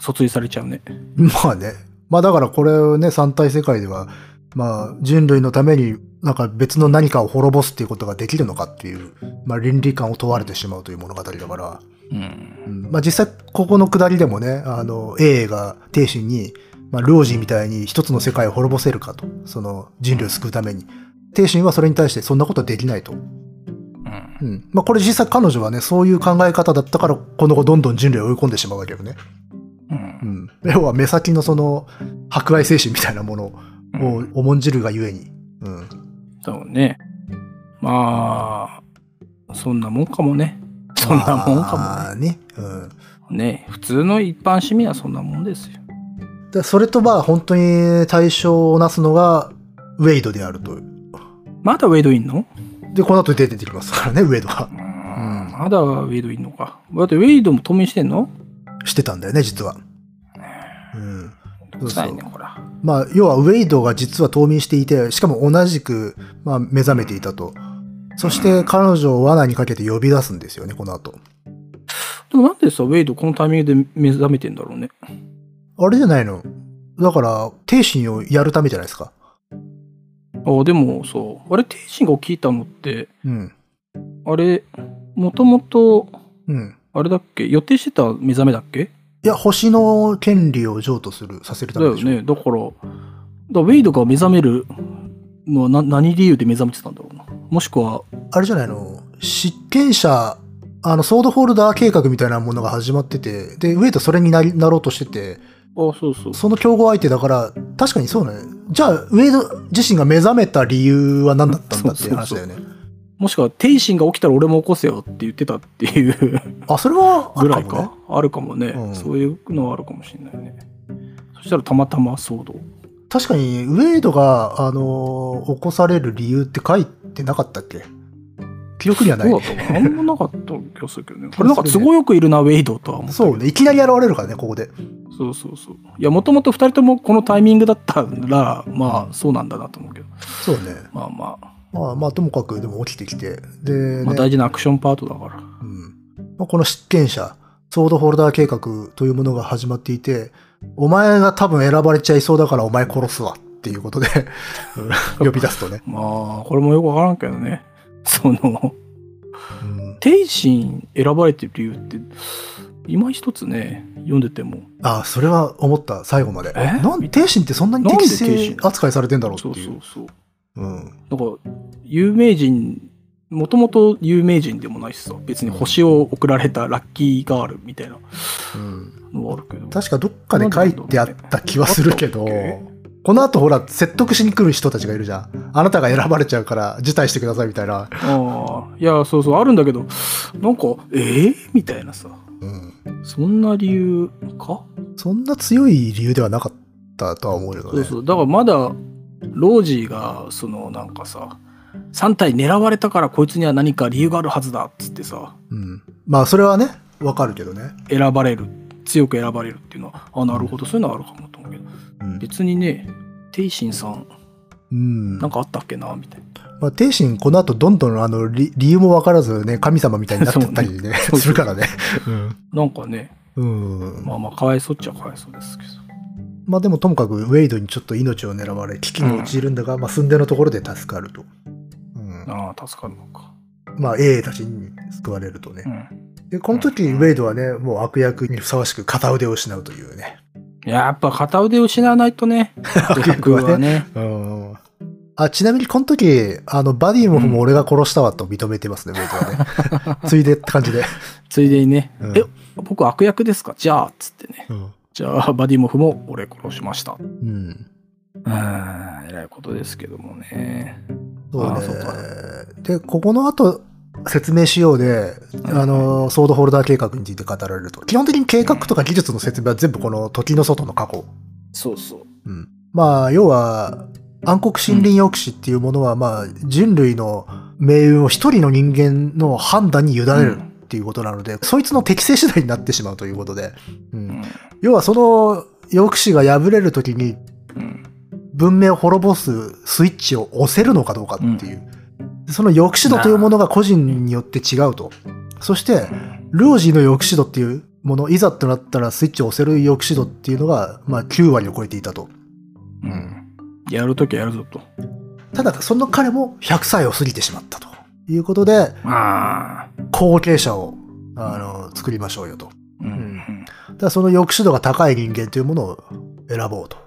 訴追されちゃうね。
まあね。まあだからこれをね、三体世界では、まあ人類のためになんか別の何かを滅ぼすっていうことができるのかっていう、まあ倫理観を問われてしまうという物語だから、
うん。
うんまあ実際ここの下りでもね、あの、A が帝心に、まあルオジーみたいに一つの世界を滅ぼせるかと、その人類を救うために。帝心はそれに対してそんなことはできないと。
うん。
うん。まあこれ実際彼女はね、そういう考え方だったから、この後どんどん人類を追い込んでしまうわけよね。
うん
う。ん。要は目先のその、博愛精神みたいなものを重んじるがゆえに。うん。
そうね。まあ、そんなもんかもね。そんなもんか
まあね。うん。
もね。普通の一般市民はそんなもんですよ。
でそれとまあ本当に対象をなすのが、ウェイドであると。
まだウェイドいんの？
で、この後出てきますからね、ウェイドは。
うん。まだウェイドいんのか。だってウェイドも冬眠してんの？
してたんだよね、実は。うん。そうそう
辛いね、こら。
まあ、要はウェイドが実は冬眠していて、しかも同じく、まあ、目覚めていたと。そして彼女を罠にかけて呼び出すんですよね、この後。
でもなんでさ、ウェイドこのタイミングで目覚めてんだろうね。
あれじゃないのだから、帝心をやるためじゃないですか。
あでもそうあれ天心が起きたのって
うん。
あれもともと
うん。
あれだっけ？予定してた目覚めだっけ？
いや、星の権利を譲渡する、させるため。
だよねだからだウェイドが目覚めるのはな何理由で目覚めてたんだろうなもしくは
あれじゃないの？執権者、あの、ソードホルダー計画みたいなものが始まってて、で、ウェイトそれになりなろうとしてて、
あそうそう
その競合相手だから、確かにそうね。じゃあ、ウェイド自身が目覚めた理由は何だったんだっていう話だよね。
もしくは天心が起きたら俺も起こせよって言ってたっていう。
あ、それはあ
ぐらい
るかもね
かあるかもね、
うん。
そういうのはあるかもしれないね。そしたらたまたま騒動
確かに、ウェイドが、あのー起こされる理由って書いてなかったっけ？記憶にはない。
どうだったかなあんまなかった気がするけどね。これなんか都合よくいるなウェイドとは思っ
そうね。いきなり現れるからね、ここで。
そうそうそう。いやもともと2人ともこのタイミングだったらまあそうなんだなと思うけど。
そうね。
まあまあ、
まあまあ、ともかくでも起きてきて。で、
まあ
ね。
大事なアクションパートだから。
うん。まあこの執権者、ソードホルダー計画というものが始まっていて、お前が多分選ばれちゃいそうだからお前殺すわっていうことでうん 呼び出すとね。
まあこれもよくわからんけどね。その
うん。
天心選ばれてる理由って今一つね読んでても。
あそれは思った、最後まで。
え？
なん帝神ってそんなに適正扱いされてんだろうって
そう。
いう。
そうそう。
うん。
なんか有名人もともと有名人でもないしさ別に星を送られたラッキーガールみたいな
うん。
のはあるけど。
確かどっかで書いてあった気はするけどこの後ほら、説得しに来る人たちがいるじゃん。あなたが選ばれちゃうから辞退してくださいみたいな。
ああいやそうそうあるんだけどなんかえー、みたいなさ
うん
そんな理由か？
そんな強い理由ではなかったとは思うよね。
そうそうだからまだロージーがそのなんかさ3体狙われたからこいつには何か理由があるはずだっつってさ
うん。まあ、それはね、わかるけどね。
選ばれる強く選ばれるっていうのはあなるほどそういうのはあるかもと思うけど
うん。
別にねテイシンさん
うん
なんかあったっけなみたいな
まあ、帝神この後どんどんあの理理由もわからずね、神様みたいになってったりね、
ね
するからね。
なんかね
うん。うん。
まあまあかわいそうっちゃかわいそうですけど
まあでもともかくウェイドにちょっと命を狙われ、危機に陥るんだが、まあ寸出のところで助かると。うん。
ああ助かるのか
まあ、英たちに救われるとね。
うん
で、この時、ウェイドはね、もう悪役にふさわしく片腕を失うというね。
やっぱ片腕を失わないとね
悪役はね
はね
うん。あ、ちなみにこの時、あの、バディモフも俺が殺したわと認めてますね、ウェイドはね。ついでって感じで。
ついでにね、
うん
え僕悪役ですか？じゃあっつってね
うん。
じゃあバディモフも俺殺しました
うん。
うんえらいことですけどもね
そうね。で、ここの後、説明しようで、あの、ソードホルダー計画について語られると。基本的に計画とか技術の説明は全部この時の外の過去。
そうそう
うん。まあ、要は、暗黒森林抑止っていうものは、まあ、人類の命運を一人の人間の判断に委ねるっていうことなので、そいつの適正次第になってしまうということで。う。
うんん
要は、その抑止が破れるときに、
うん
文明を滅ぼすスイッチを押せるのかどうかっていう。その抑止度というものが個人によって違うと。そして、ルオジーの抑止度っていうもの、いざとなったらスイッチを押せる抑止度っていうのが、まあ9割を超えていたと。
うんやるときはやるぞと
ただ、その彼も100歳を過ぎてしまったということで、
まあ
後継者を、あの、作りましょうよと。
うん
んだその抑止度が高い人間というものを選ぼうと。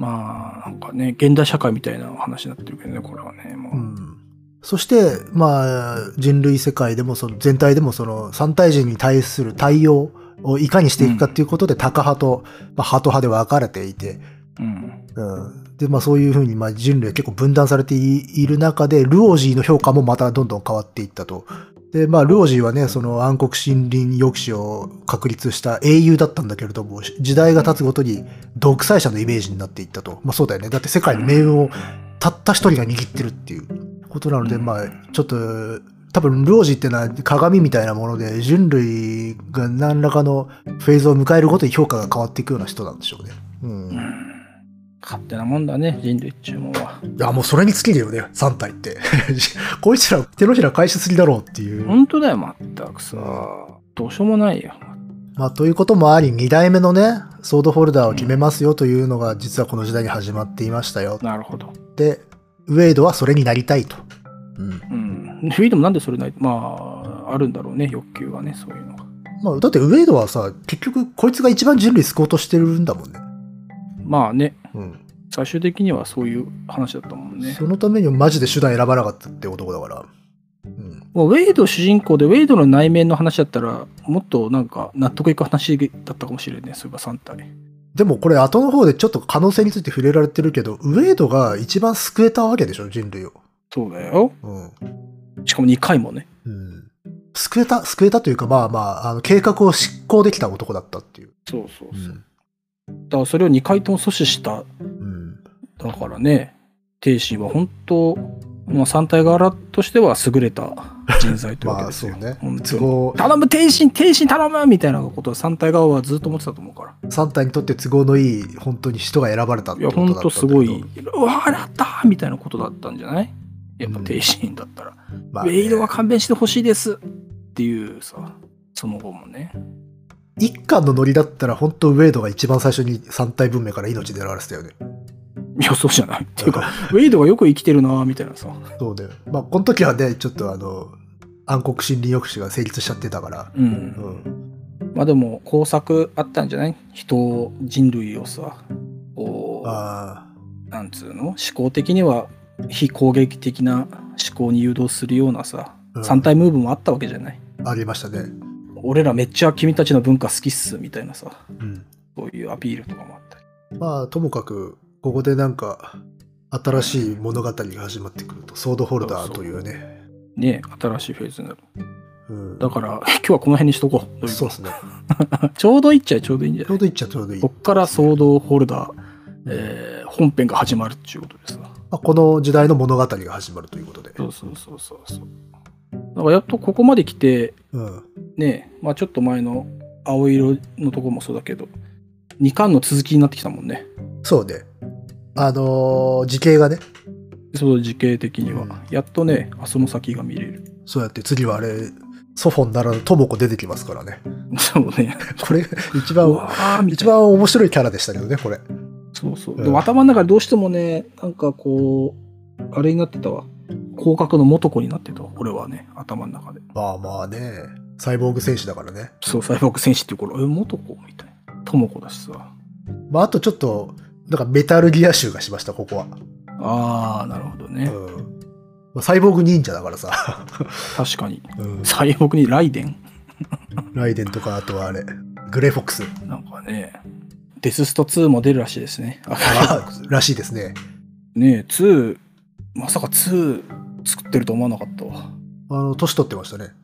まあなんかね現代社会みたいな話になってるけどねこれはねもう、
うんそして、まあ、人類世界でも、その全体でも、その三体人に対する対応をいかにしていくかっていうことで、タカ派と、まあ、ハト派で分かれていて、
うん
うん。で、まあそういうふうに、まあ人類は結構分断されている中で、ルオージーの評価もまたどんどん変わっていったと。で、まあルオージーはね、その暗黒森林抑止を確立した英雄だったんだけれども、時代が経つごとに独裁者のイメージになっていったと。まあそうだよね。だって世界の命運をたった一人が握ってるっていうことなので、
うん
まあちょっと、多分、ルオージーってのは鏡みたいなもので、人類が何らかのフェーズを迎えるごとに評価が変わっていくような人なんでしょうね。うん
うん勝手なもんだね人類っちゅうもんはい
や、もうそれに尽きるよね、3体って。こいつら手のひら返しすぎだろうっていう。
本当だよまったくさどうしようもないよ
まあ、ということもあり、2代目のね、ソードホルダーを決めますよというのが、実はこの時代に始まっていましたよ。
なるほど。
で、ウェイドはそれになりたいと。うん。
うん。フィードもなんでそれないまあ、あるんだろうね、欲求がね、そういうのが。
まあ、だってウェイドはさ、結局、こいつが一番人類救おうとしてるんだもんね。
まあね、
うん。
最終的にはそういう話だったもんね。
そのためにもマジで手段選ばなかったって男だから。うん。
もうウェイド主人公で、ウェイドの内面の話だったら、もっとなんか納得いく話だったかもしれないね、そういえば3体。
でもこれ後の方でちょっと可能性について触れられてるけど、ウェイドが一番救えたわけでしょ、人類を。
そうだよ。
うん。
しかも2回もね。
うん。救えた、救えたというか、まあまあ、あの、計画を執行できた男だったっていう。
そうそう
う
そう。
ん。
だからそれを2回とも阻止した。
うん。
だからね、帝心は本当、まあ、3体柄としては優れた人材というわけ
まあ、
ですよ。
そうね
頼む帝心帝心頼むみたいなことを3体側はずっと思ってたと思うから。
3体にとって都合のいい、本当に人が選ばれたって
いや、
ことだったんだけど
本当すごい、うわー、やったーみたいなことだったんじゃない？やっぱ帝心だったら。
まあね
ウェイドは勘弁してほしいですっていうさ、その後もね。
一巻のノリだったら、本当ウェイドが一番最初に3体文明から命狙われてたよね。
いや、そうじゃない。っていうか、ウェイドがよく生きてるなーみたいなさ。
そうだよ。まあ、この時はね、ちょっとあの、暗黒森林抑止が成立しちゃってたから。
うん。
うん。
まあでも、工作あったんじゃない？人を、人類をさ、こう、
あ
なんつうの？思考的には非攻撃的な思考に誘導するようなさ、
うん
三体ムーブもあったわけじゃない？
あ、ありましたね。
俺らめっちゃ君たちの文化好きっすみたいなさ、
うん。
そういうアピールとかもあったり。
まあ、ともかく、ここでなんか、新しい物語が始まってくると、ソードホルダーというね。
ね新しいフェーズになる。
うん。
だから、今日はこの辺にしとこう。
そうですね。
ちょうどいいっちゃちょうどいいんじゃない？
ちょうどいいっちゃちょうどいい。
こっからソードホルダー、えー本編が始まるっていうことですわ。
まあ、この時代の物語が始まるということで。
そうそうそうそうそう。だからやっとここまで来て、
うん。
ねまあちょっと前の青色のとこもそうだけど、2巻の続きになってきたもんね。
そうね。あのー時系がね、
そう時系的には。
うん
やっとね、あその先が見れる。
そうやって次はあれ、ソフォンならぬトモコ出てきますからね。
そうね。
これ、一
う
番、一。番面白いキャラでしたけどね、これ。
そうそう。
うん
でも頭の中でどうしてもね、なんかこう、あれになってたわ。広角の元子になってたわ。俺はね、頭の中で。
まあまあね、サイボーグ戦士だからね。
そう、サイボーグ戦士っていう頃、え、元子？みたいな。智子だしさ。
まああとちょっと、なんかメタルギア集がしました、ここは。
あー、なるほどね。
うん。まあサイボーグ忍者だからさ。
確かに。
うん。
サイボーグにライデン
ライデンとか、あとはあれ、グレーフォックス。
なんかね、デススト2も出るらしいですね。あ
あ らしいですね。
ねえ、2、まさか2作ってると思わなかったわ。
あの、年取ってましたね。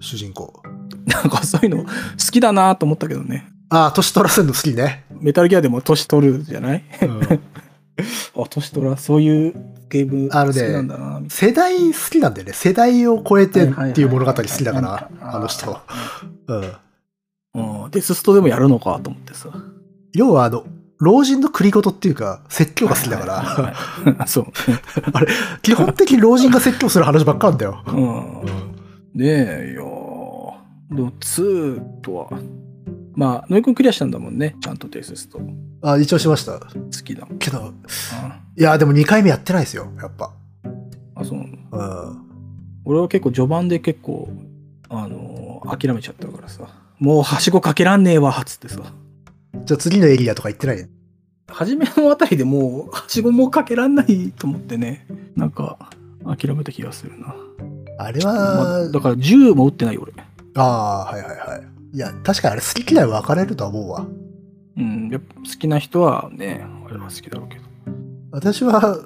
主人公。
なんかそういうの好きだなと思ったけどね。
ああ、年取らせるの好きね。
メタルギアでも年取るじゃない？
うん
あ、年取ら、そういうゲーム好きなんだなみたい
世代好きなんだよね。世代を超えてっていう物語好きだから、
はい
あの人。うん。
な。うん、デスストでもやるのかと思ってさ。
要はあの、老人の栗事っていうか、説教が好きだか
はい
ら、
そう。
基本的に老人が説教する話ばっかなんだよ。
うん。
うん
ねえ、いやーでも2とは、まあ、ノイ君クリアしたんだもんね。ちゃんとデススト。好
あ、一応しました。
きだ。
けど、
うん
いや、でも2回目やってないですよ、やっぱ。
あ、そうなの
うん。
俺は結構序盤で結構、あのー諦めちゃったからさ。もうはしごかけらんねえわ、つってさ。
じゃあ次のエリアとか行ってない？
初めのあたりでもう、はしごもかけらんないと思ってね。なんか、諦めた気がするな。
あれ
ま
は
あ、、だから銃も撃ってないよ、俺。
ああー、はいはいはい。いや、確かにあれ好き嫌い分かれるとは思うわ。
うん、やっぱ好きな人はね、あれは好きだろうけど。
私は、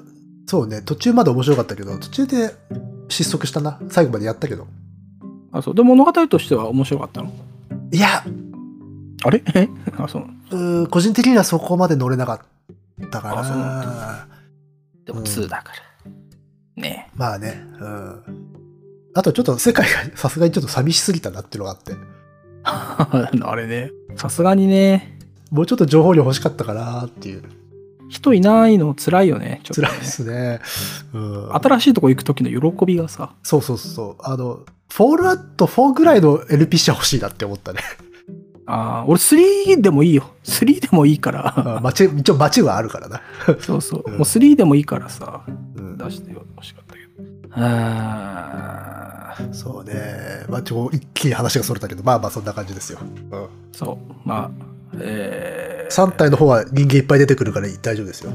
そうね、途中まで面白かったけど、途中で失速したな。最後までやったけど。
あ、そう。で、物語としては面白かったの？
いや、
あれ？え？あ、そう。
うー個人的にはそこまで乗れなかったか
あそう。でも
うん
2だから。ね
まあね、うん。あとちょっと世界が さすがにちょっと寂しすぎたなっていうのがあって、
あれね。さすがにね、
もうちょっと情報量欲しかったかなっていう。
人いないの辛いよね。ちょっとね
辛いですね。うん。
新しいとこ行く時の喜びがさ。
そうそうそう。あの、フォールアウト4ぐらいの NPC は欲しいなって思ったね。
ああ、俺3でもいいよ。3でもいいから。
あ待ち一応待ちはあるからな。
そうそう。
うん
もう3でもいいからさ、
うん
出してほしか。ああ、
そうね。まあ、ちょ一気に話がそれたけど、まあまあそんな感じですよ。うん、
そう。まあ、えー、
3体の方は人間いっぱい出てくるから大丈夫ですよ。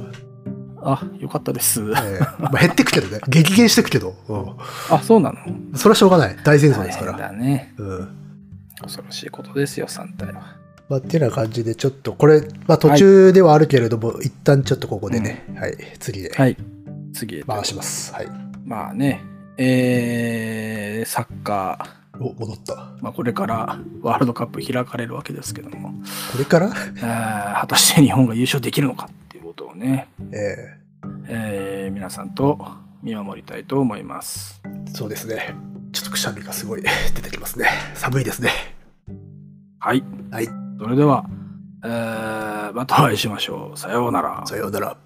あ、よかったです。
えーまあ、減ってくけどね。激減してくけど、う
あ、そうなの？
ん、それはしょうがない。大戦争ですから。
だね。
うん
恐ろしいことですよ、3体は。
まあ、っていうような感じで、ちょっと、これ、まあ途中ではあるけれども、一旦ちょっとここでね、はい、次で
はい。次へと
回します。はい。
まあね、えー、サッカー、
お、戻った。
まあ、これからワールドカップ開かれるわけですけども、
これから？
あー果たして日本が優勝できるのかっていうことをね、
え
えー皆さんと見守りたいと思います。
ーそうですね。ちょっとくしゃみがすごい 出てきますね。寒いですね。
はい。
はい。
それでは、えーまたお会いしましょう。さようなら。
さようなら。